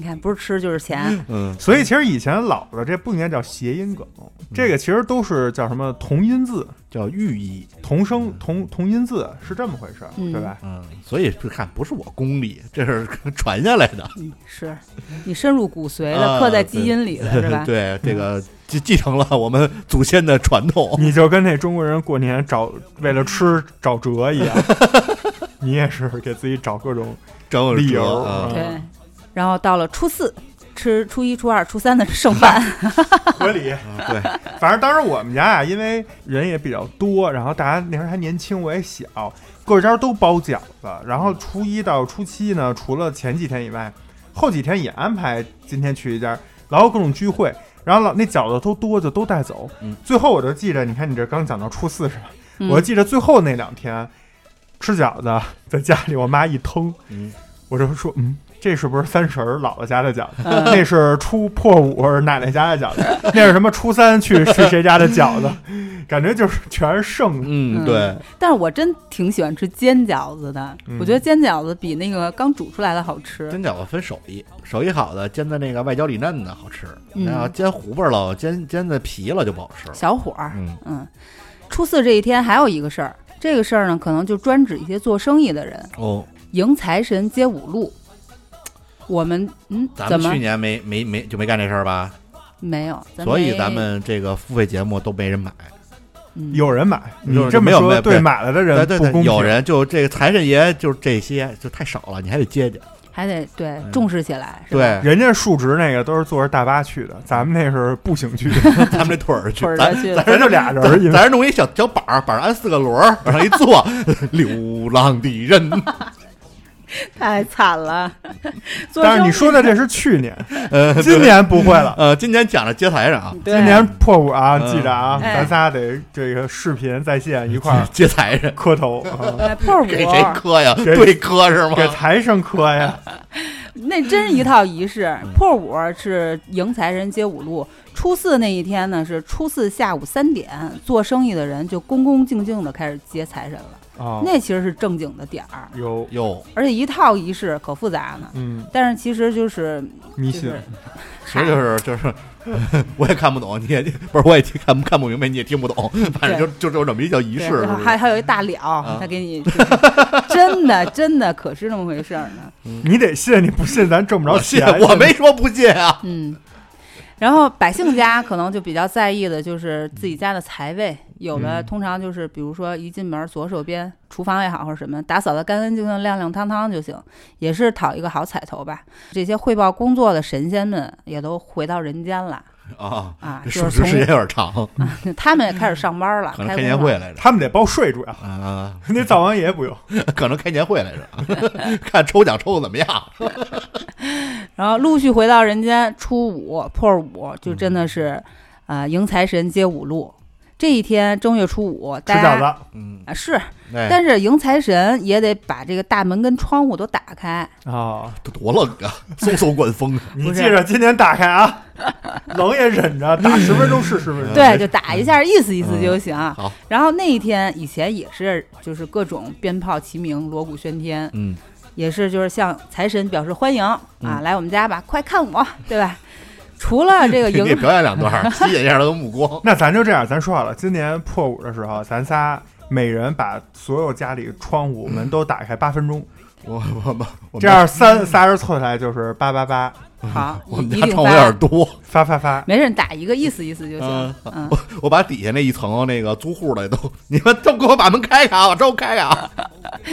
你看，不是吃就是钱。嗯，所以其实以前老的这不应该叫谐音梗，这个其实都是叫什么同音字、叫寓意，同声同同音字，是这么回事对吧？嗯，所以是看不是我功力，这是传下来的，嗯，是你深入骨髓的，啊刻在基因里了，是吧？对，这个继继承了我们祖先的传统。你就跟那中国人过年找为了吃找辙一样，你也是给自己找各种找理由对。然后到了初四，吃初一、初二、初三的剩饭。合理。啊对，反正当时我们家呀，因为人也比较多，然后大家那时候还年轻，我也小，各家都包饺子。然后初一到初七呢，除了前几天以外，后几天也安排今天去一家，老有各种聚会。然后老那饺子都多，就都带走。嗯最后我就记着，你看你这刚讲到初四是吧？嗯我记着最后那两天吃饺子，在家里我妈一腾，嗯，我就说嗯。这是不是三婶儿姥姥家的饺子？嗯。那是初破五是奶奶家的饺子，那是什么初三去吃谁家的饺子？感觉就是全是剩的。嗯，嗯。对，但是我真挺喜欢吃煎饺子的，嗯。我觉得煎饺子比那个刚煮出来的好吃。煎饺子分手艺，手艺好的煎的那个外焦里嫩的好吃，嗯。然后煎糊巴了，煎煎的皮了就不好吃了。小火儿，嗯，嗯，初四这一天还有一个事儿，这个事儿呢，可能就专指一些做生意的人，哦，迎财神接五路。我们嗯，咱们去年没没没就没干这事儿吧？没有？咱所以咱们这个付费节目都没人买。嗯有人买，有你这么说，没有没有对买了的对对对，人不公平。有人就这个财神爷就这些就太少了，你还得接接。还得对嗯重视起来？对，人家数值那个都是坐着大巴去的，咱们那是步行去，咱们这腿儿去腿，儿咱咱咱就俩人儿，咱这弄一小小板儿，板上安四个轮儿，往上一坐，流浪的人。太惨了。但是你说的这是去年，呃，今年不会了。呃，今年讲的接财神啊，今年破五啊，嗯记着啊，哎咱仨得这个视频在线一块儿接财神磕头，破五给谁磕呀？给对磕是吗？给财神磕呀。那真是一套仪式。嗯破五是迎财神接五路，初四那一天呢是初四下午三点，做生意的人就恭恭敬敬的开始接财神了。哦，那其实是正经的点儿，有。有，而且一套仪式可复杂呢。嗯。但是其实就是迷信，其实就是就是，我也看不懂，你也不是我也听看不看不明白，你也听不懂，反正就就就这么一叫仪式，还还有一大了，他给你就是真的真的可是那么回事儿呢。你得信，你不信咱挣不着信钱。，我没说不信啊。嗯，然后百姓家可能就比较在意的就是自己家的财位，有的嗯通常就是比如说一进门左手边厨房也好或者什么，打扫的干干净净、亮亮堂堂就行，也是讨一个好彩头吧。这些汇报工作的神仙们也都回到人间了啊，啊，述职时间有点长，他们也开始上班了，可能。开年会来着。他们得报税，主要啊，那灶王爷不用。可能开年会来着，看抽奖抽的怎么样。然后陆续回到人间，初五破五就真的是，呃，迎财神接五路。这一天正月初五，吃大家饺子嗯，啊是，哎，但是迎财神也得把这个大门跟窗户都打开。啊！这多冷啊，嗖嗖灌风啊。你记着今天打开啊，冷也忍着，打十分钟是十分钟。对，就打一下，意思意思就行。好，然后那一天以前也是，就是各种鞭炮齐鸣，锣鼓喧天，嗯，也是就是向财神表示欢迎啊，嗯来我们家吧，快看我，对吧？除了这个给 你，表演两段儿，吸引一下他的目光。那咱就这样，咱说好了，今年破五的时候，咱仨每人把所有家里窗户门都打开八分钟，我我我这样三仨人凑起来就是八八八好，我们家窗户有点发，多，发发发。没事，你打一个意思意思就行。嗯，我把底下那一层那个租户的都，你们都给我把门开开啊，把窗户开开啊！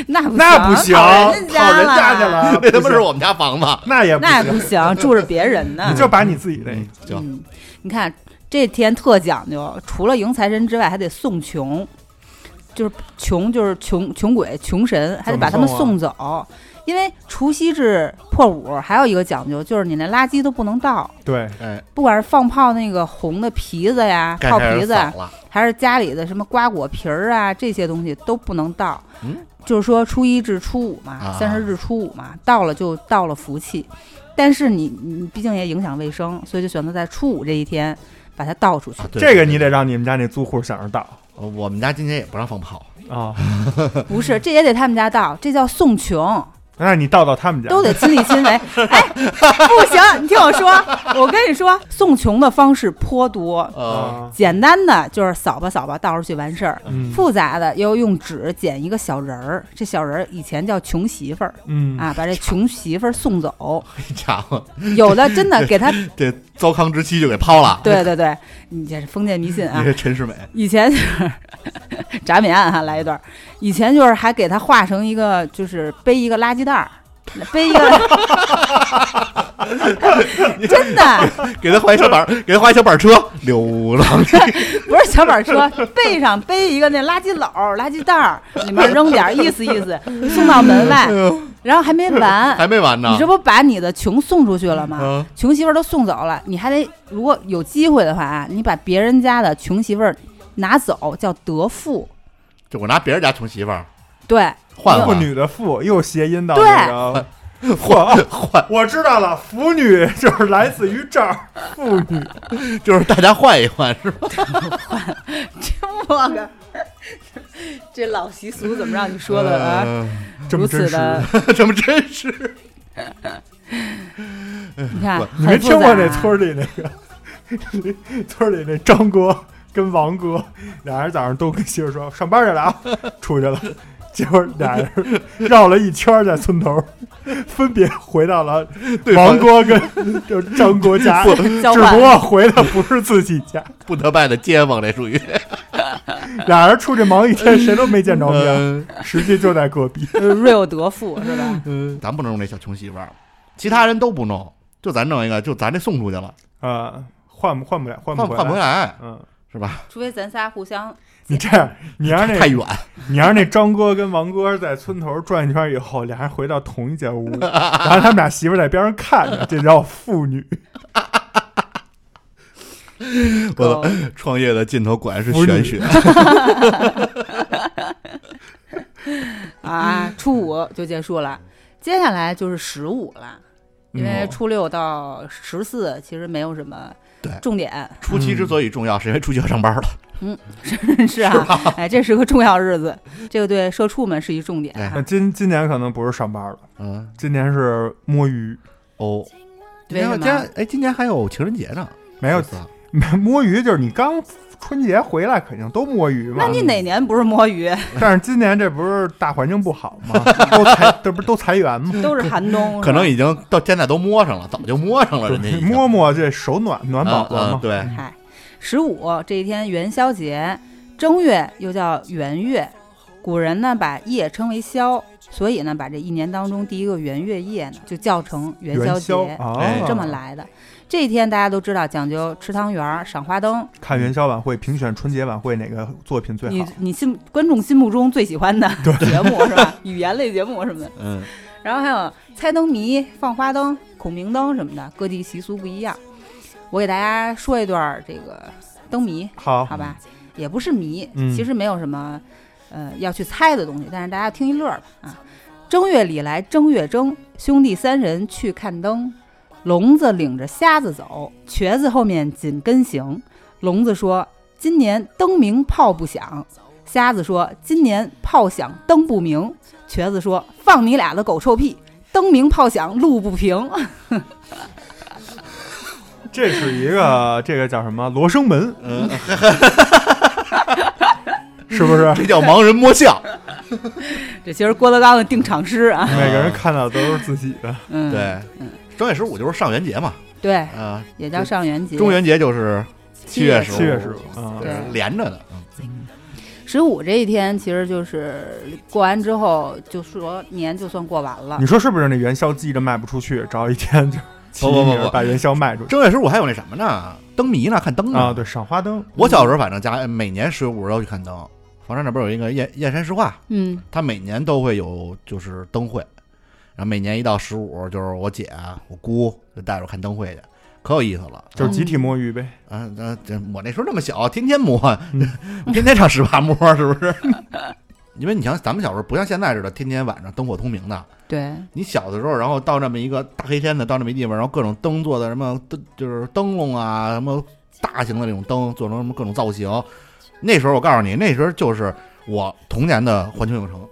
那 不那不行，讨跑人家去了，那他妈不是我们家房子。那也不那不行，住着别人呢你。就把你自己的嗯，你看这天特讲究，除了迎财神之外，还得送穷，就是穷就是穷穷鬼穷神，还得把他们送走。因为除夕至破五还有一个讲究，就是你那垃圾都不能倒，对，哎，不管是放炮那个红的皮子呀、炮皮子。还是家里的什么瓜果皮儿啊，这些东西都不能倒。嗯，就是说初一至初五嘛啊，三十日初五嘛，到了就到了福气。但是你你毕竟也影响卫生，所以就选择在初五这一天把它倒出去。啊这个你得让你们家那租户想着倒呃我们家今年也不让放炮，啊。不是，这也得他们家倒，这叫送穷，那你倒到他们家，都得亲力亲为。哎，不行，你听我说，我跟你说，送穷的方式颇多。简单的就是扫吧扫吧倒出去完事儿，嗯复杂的又用纸剪一个小人儿，这小人儿以前叫穷媳妇儿嗯啊，把这穷媳妇儿送走。这家伙，有的真的给他，这糟糠之妻就给抛了。对对对，你这是封建迷信啊你。是陈世美，以前就是铡美案哈，来一段儿。以前就是还给他画成一个，就是背一个垃圾袋儿，背一个，真的 给他画一小板儿，给他画一小板儿车，流浪 不是小板车，背上背一个那垃圾篓儿、垃圾袋儿，里面扔点儿意思意思，送到门外，然后还没完，还没完呢。你这不把你的穷送出去了吗？嗯，穷媳妇儿都送走了，你还得如果有机会的话啊，你把别人家的穷媳妇儿拿走，叫得富。就我拿别人家穷媳妇儿对，妇换妇女的妇又谐音到对那个。换换，我知道了，腐女就是来自于这儿，妇女。就是大家换一换是吧？我个，这老习俗怎么让你说的啊？呃这么如此真实的，这么真实。你看，你没听过杂那村儿里那个村儿里那张哥跟王哥俩人早上都跟媳妇说上班去了啊，出去了。结果俩人绕了一圈在村头，分别回到了对王哥跟就张国家，只不过回的不是自己家。不得拜的街坊，这属于。俩人出去忙一天，谁都没见着面，嗯实际就在隔壁。呃瑞有得富是吧？嗯，咱不能用那小穷媳妇儿，其他人都不弄，就咱弄一个，就咱这送出去了，啊，换不换不了，换换不换不回来，嗯，是吧？除非咱仨互相你这样，你让那太远，你让那张哥跟王哥在村头转一圈以后，俩人回到同一间屋，然后他们俩媳妇在边上看着，这叫父女。我创业的尽头果然是玄学。啊，初五就结束了，接下来就是十五了，因为嗯初六到十四其实没有什么对。重点，初七之所以重要，是因为初七要上班了。嗯。是 是啊，哎，这是个重要日子，这个对社畜们是一重点那。今今年可能不是上班了，嗯，今年是摸鱼，哦，今为什么？年今年哎，今年还有情人节呢，没有是吧？摸鱼，就是你刚春节回来肯定都摸鱼嘛。那你哪年不是摸鱼？但是今年这不是大环境不好吗？都裁，这不是都裁员吗？都是寒冬，可能已经到现在都摸上了，早就摸上了，人家摸摸这手暖暖宝宝嘛。嗯嗯对，嗨，十五这一天元宵节，正月又叫元月，古人呢把夜称为宵，所以呢把这一年当中第一个元月夜呢就叫成元宵节，啊，哎这么来的。这一天大家都知道讲究吃汤圆儿、赏花灯，看元宵晚会评选春节晚会哪个作品最好？你你心观众心目中最喜欢的 节目是吧？语言类节目什么的，嗯，然后还有猜灯谜、放花灯、孔明灯什么的，各地习俗不一样。我给大家说一段儿这个灯谜，好，好吧？也不是谜，嗯其实没有什么呃要去猜的东西，但是大家听一乐吧啊。正月里来正月正，兄弟三人去看灯。聋子领着瞎子走，瘸子后面紧跟行。聋子说：“今年灯明炮不响。”瞎子说：“今年炮响灯不明。”瘸子说：“放你俩的狗臭屁！灯明炮响路不平。这是一个这个叫什么罗生门，嗯，是不是？这叫盲人摸象。”这其实郭德纲的定场诗啊。每个人看到都是自己的。嗯，对，正月十五就是上元节嘛，对，啊，也叫上元节。中元节就是七月十五七月十五啊对连着的。嗯十五这一天，其实就是过完之后，就说年就算过完了你。说是不是？那元宵记着卖不出去，找一天就 把元宵卖出去正月十五还有那什么呢？灯谜呢，看灯呢。啊？对，赏花灯。我小时候反正家每年十五要去看灯，房山那边有一个燕燕山石化，嗯，它每年都会有就是灯会，然后每年一到十五，就是我姐啊我姑就带着我看灯会去，可有意思了。就是集体摸鱼呗，啊，那这我那时候那么小，天天摸嗯，天天上十八摸，是不是？因为你像咱们小时候，不像现在似的，天天晚上灯火通明的。对，你小的时候，然后到那么一个大黑天的，到那么一地方，然后各种灯做的什么灯，就是灯笼啊，什么大型的那种灯，做成什么各种造型。那时候我告诉你，那时候就是我童年的环球影城嗯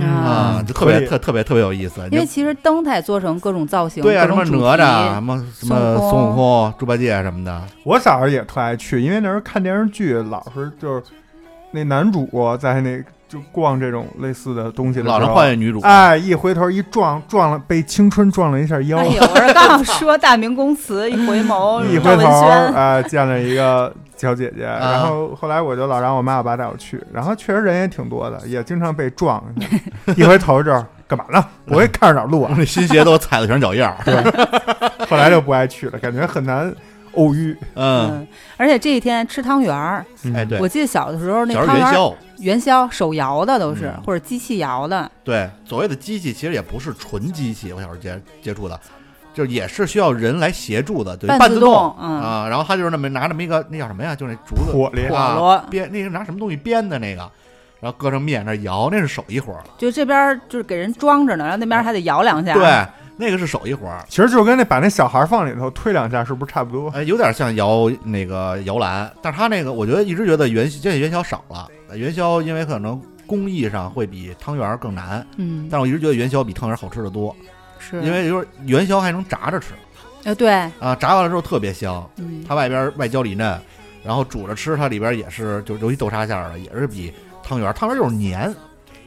啊，就特别特特别特别有意思。因为其实灯它也做成各种造型，对啊，什么哪吒，什么什孙悟空么孙悟空、猪八戒什么的，我小时候也特爱去，因为那时候看电视剧，老是就是那男主在那就逛这种类似的东西的时老是候，换女主。哎，一回头一撞，撞了被青春撞了一下腰，哎呦，我刚要说大明宫词，一回眸 一回头哎见了一个小姐姐，啊。然后后来我就老让我妈我爸带我去，然后确实人也挺多的，也经常被撞，一回头就是干嘛呢？不会看着点路啊，那新鞋都踩的全是脚印儿。后来就不爱去了，感觉很难偶遇。嗯，嗯，而且这一天吃汤圆儿，嗯。哎，对。我，记得小的时候那小时汤圆元宵，元宵手摇的都是嗯，或者机器摇的，对，所谓的机器其实也不是纯机器，我小时候接接触的，就也是需要人来协助的，对，半自动动嗯啊。然后他就是那么拿那么一个那叫什么呀？就是那竹子火力火啊编，那是拿什么东西编的那个，然后搁上面那摇，那是手艺活儿。就这边儿就是给人装着呢，然后那边儿还得摇两下。对，那个是手艺活儿，其实就跟那把那小孩放里头推两下，是不是差不多？哎，有点像摇那个摇篮，但是他那个我觉得一直觉得元现在元宵少了，元宵因为可能工艺上会比汤圆儿更难，嗯，但是我一直觉得元宵比汤圆儿好吃的多，是。因为就是元宵还能炸着吃呃对，啊，炸完了之后特别香，嗯，它外边外焦里嫩，然后煮着吃，它里边也是就尤其豆沙馅儿的，也是比汤圆儿汤圆儿就是黏，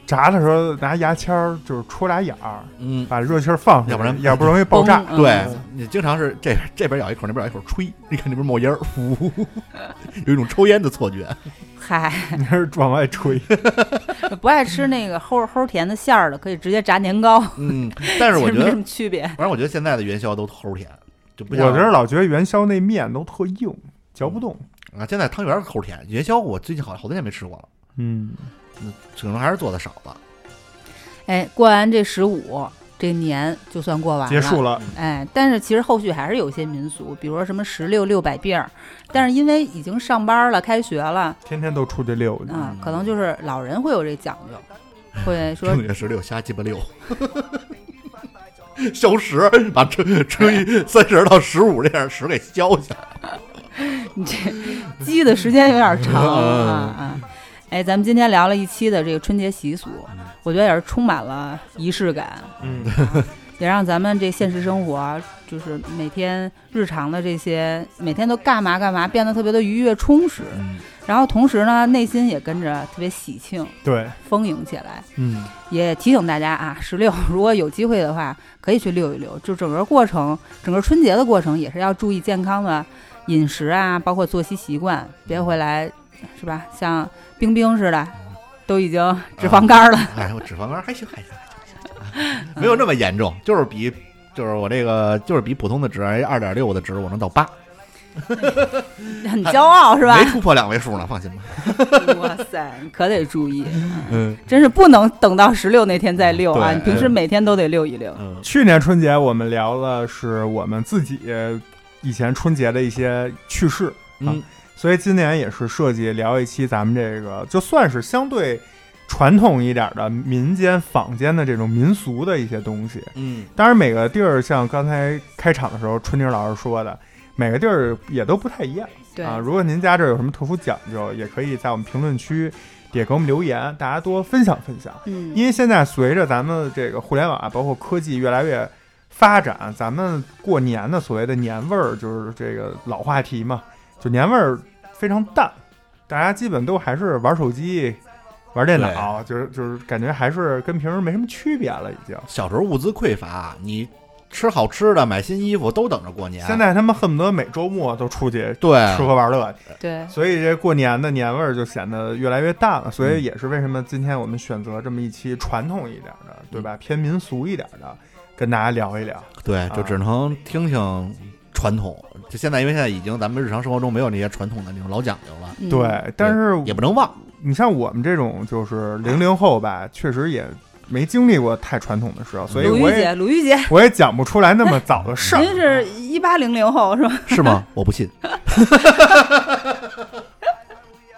炸的时候拿牙签儿就是戳俩眼儿，嗯，把热气儿放出来，要不然要不容易爆炸。崩对嗯你经常是这边这边咬一口，那边咬一口吹，你看那边冒烟儿，呼，有一种抽烟的错觉。嗨，你还是往外吹，不爱吃那个齁齁甜的馅儿的，可以直接炸年糕，嗯，但是我觉得没什，么区别。反正我觉得现在的元宵都齁甜，就不我像这老觉得元宵那面都特硬，嚼不动。啊，现在汤圆儿齁甜，元宵我最近好好多年没吃过了，嗯，可能还是做的少了。哎，过完这十五，这年就算过完了结束了，哎，但是其实后续还是有些民俗，比如说什么十六六百病儿，但是因为已经上班了、开学了，天天都出去溜去。啊，可能就是老人会有这讲究，会 说正月十六瞎鸡巴六，消食，把正正一 三十到十五这样食给消下。你这积的时间有点长啊！哎，咱们今天聊了一期的这个春节习俗，我觉得也是充满了仪式感，嗯，也让咱们这现实生活，就是每天日常的这些，每天都干嘛干嘛，变得特别的愉悦充实。嗯，然后同时呢，内心也跟着特别喜庆、对，丰盈起来。嗯，也提醒大家啊，十六如果有机会的话，可以去溜一溜。就整个过程，整个春节的过程也是要注意健康的饮食啊，包括作息习惯，别回来是吧？像冰冰似的，都已经脂肪肝了。哎，我脂肪肝还行，还行，还行，还行，啊没有那么严重，就是比就是我这个就是比普通的值，二点六的值我能到八，很骄傲是吧没？突破两位数呢，放心吧。哇塞，你可得注意，嗯真是不能等到十六那天再溜啊！你平时每天都得溜一溜。嗯去年春节我们聊的是我们自己以前春节的一些趣事，嗯所以今年也是设计聊一期咱们这个就算是相对传统一点的民间坊间的这种民俗的一些东西。嗯当然，每个地儿像刚才开场的时候春妮老师说的，每个地儿也都不太一样对，啊。如果您家这儿有什么特殊讲究，也可以在我们评论区也给我们留言，大家多分享分享。嗯，因为现在随着咱们这个互联网啊，包括科技越来越发展，咱们过年的所谓的年味儿，就是这个老话题嘛，就年味儿非常淡，大家基本都还是玩手机、玩电脑，就是就是感觉还是跟平时没什么区别了，已经。小时候物资匮乏，你吃好吃的、买新衣服都等着过年。现在他们恨不得每周末都出去对吃喝玩乐去，对，所以这过年的年味儿就显得越来越淡了。所以也是为什么今天我们选择这么一期传统一点的，对吧？偏民俗一点的，跟大家聊一聊。对，就啊只能听听传统。就现在，因为现在已经咱们日常生活中没有那些传统的那种老讲究了，嗯对，但是也不能忘。你像我们这种就是零零后吧，确实也没经历过太传统的时候，所以我也鲁豫姐，鲁豫姐，我也讲不出来那么早的事儿。您是一八零零后是吧？是吗？我不信。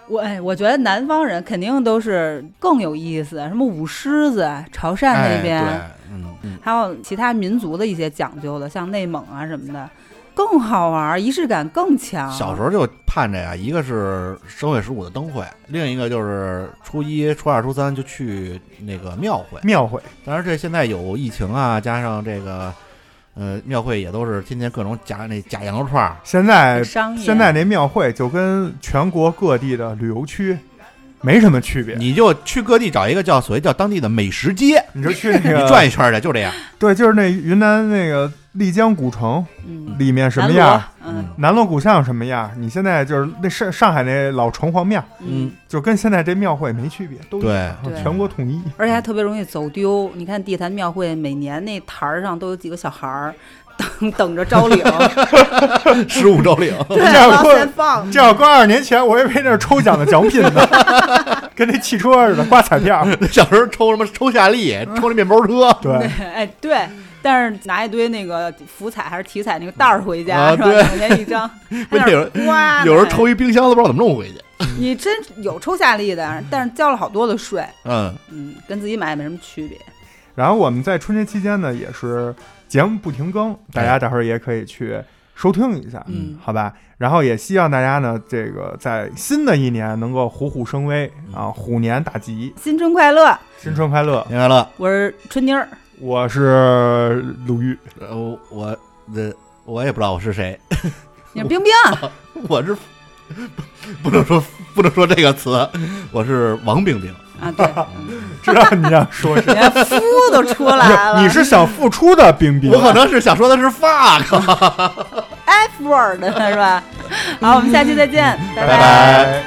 我哎，我觉得南方人肯定都是更有意思，什么舞狮子、潮汕那边，哎、对，嗯嗯，还有其他民族的一些讲究的，像内蒙啊什么的，更好玩，仪式感更强。小时候就盼着呀，一个是正月十五的灯会，另一个就是初一、初二、初三就去那个庙会。庙会，当然，这现在有疫情啊，加上这个呃庙会也都是天天各种假那假羊肉串儿。现在很商业，现在那庙会就跟全国各地的旅游区没什么区别。你就去各地找一个叫所谓叫当地的美食街，你就去那你个转一圈儿去，就这样。对，就是那云南那个丽江古城嗯，里面什么样，，嗯南锣鼓巷什么样，你现在就是那上上海那老城隍庙，嗯，就跟现在这庙会没区别，都一样对全国统一。而且还特别容易走丢。你看地坛庙会，每年那台儿上都有几个小孩儿等 等着招领，十五招领，对，这样往过前放。这要搁二十年前，我以为那是抽奖的奖品呢，跟那汽车似的，刮彩票。小时候抽什么抽夏利，抽那面包车。对，哎，对，但是拿一堆那个福彩还是体彩那个袋儿回家、是吧？两块钱一张，关键有人哇，有时候抽一冰箱都不知道怎么弄回去。你真有抽夏利的，但是交了好多的税，嗯，嗯，跟自己买也没什么区别。然后我们在春节期间呢，也是节目不停更，大家到时候也可以去收听一下，嗯好吧？然后也希望大家呢，这个在新的一年能够虎虎生威啊，虎年大吉，新春快乐！新春快乐！年快乐。我是春妮儿，我是鲁豫，呃，我我这我也不知道我是谁，你是冰冰，我是不能说不能说这个词，我是王冰冰。啊，对，嗯 知道你要说什么。连夫都出来了，你是想付出的冰冰，我可能是想说的是 fuck。F word 是吧？好，我们下期再见，拜拜拜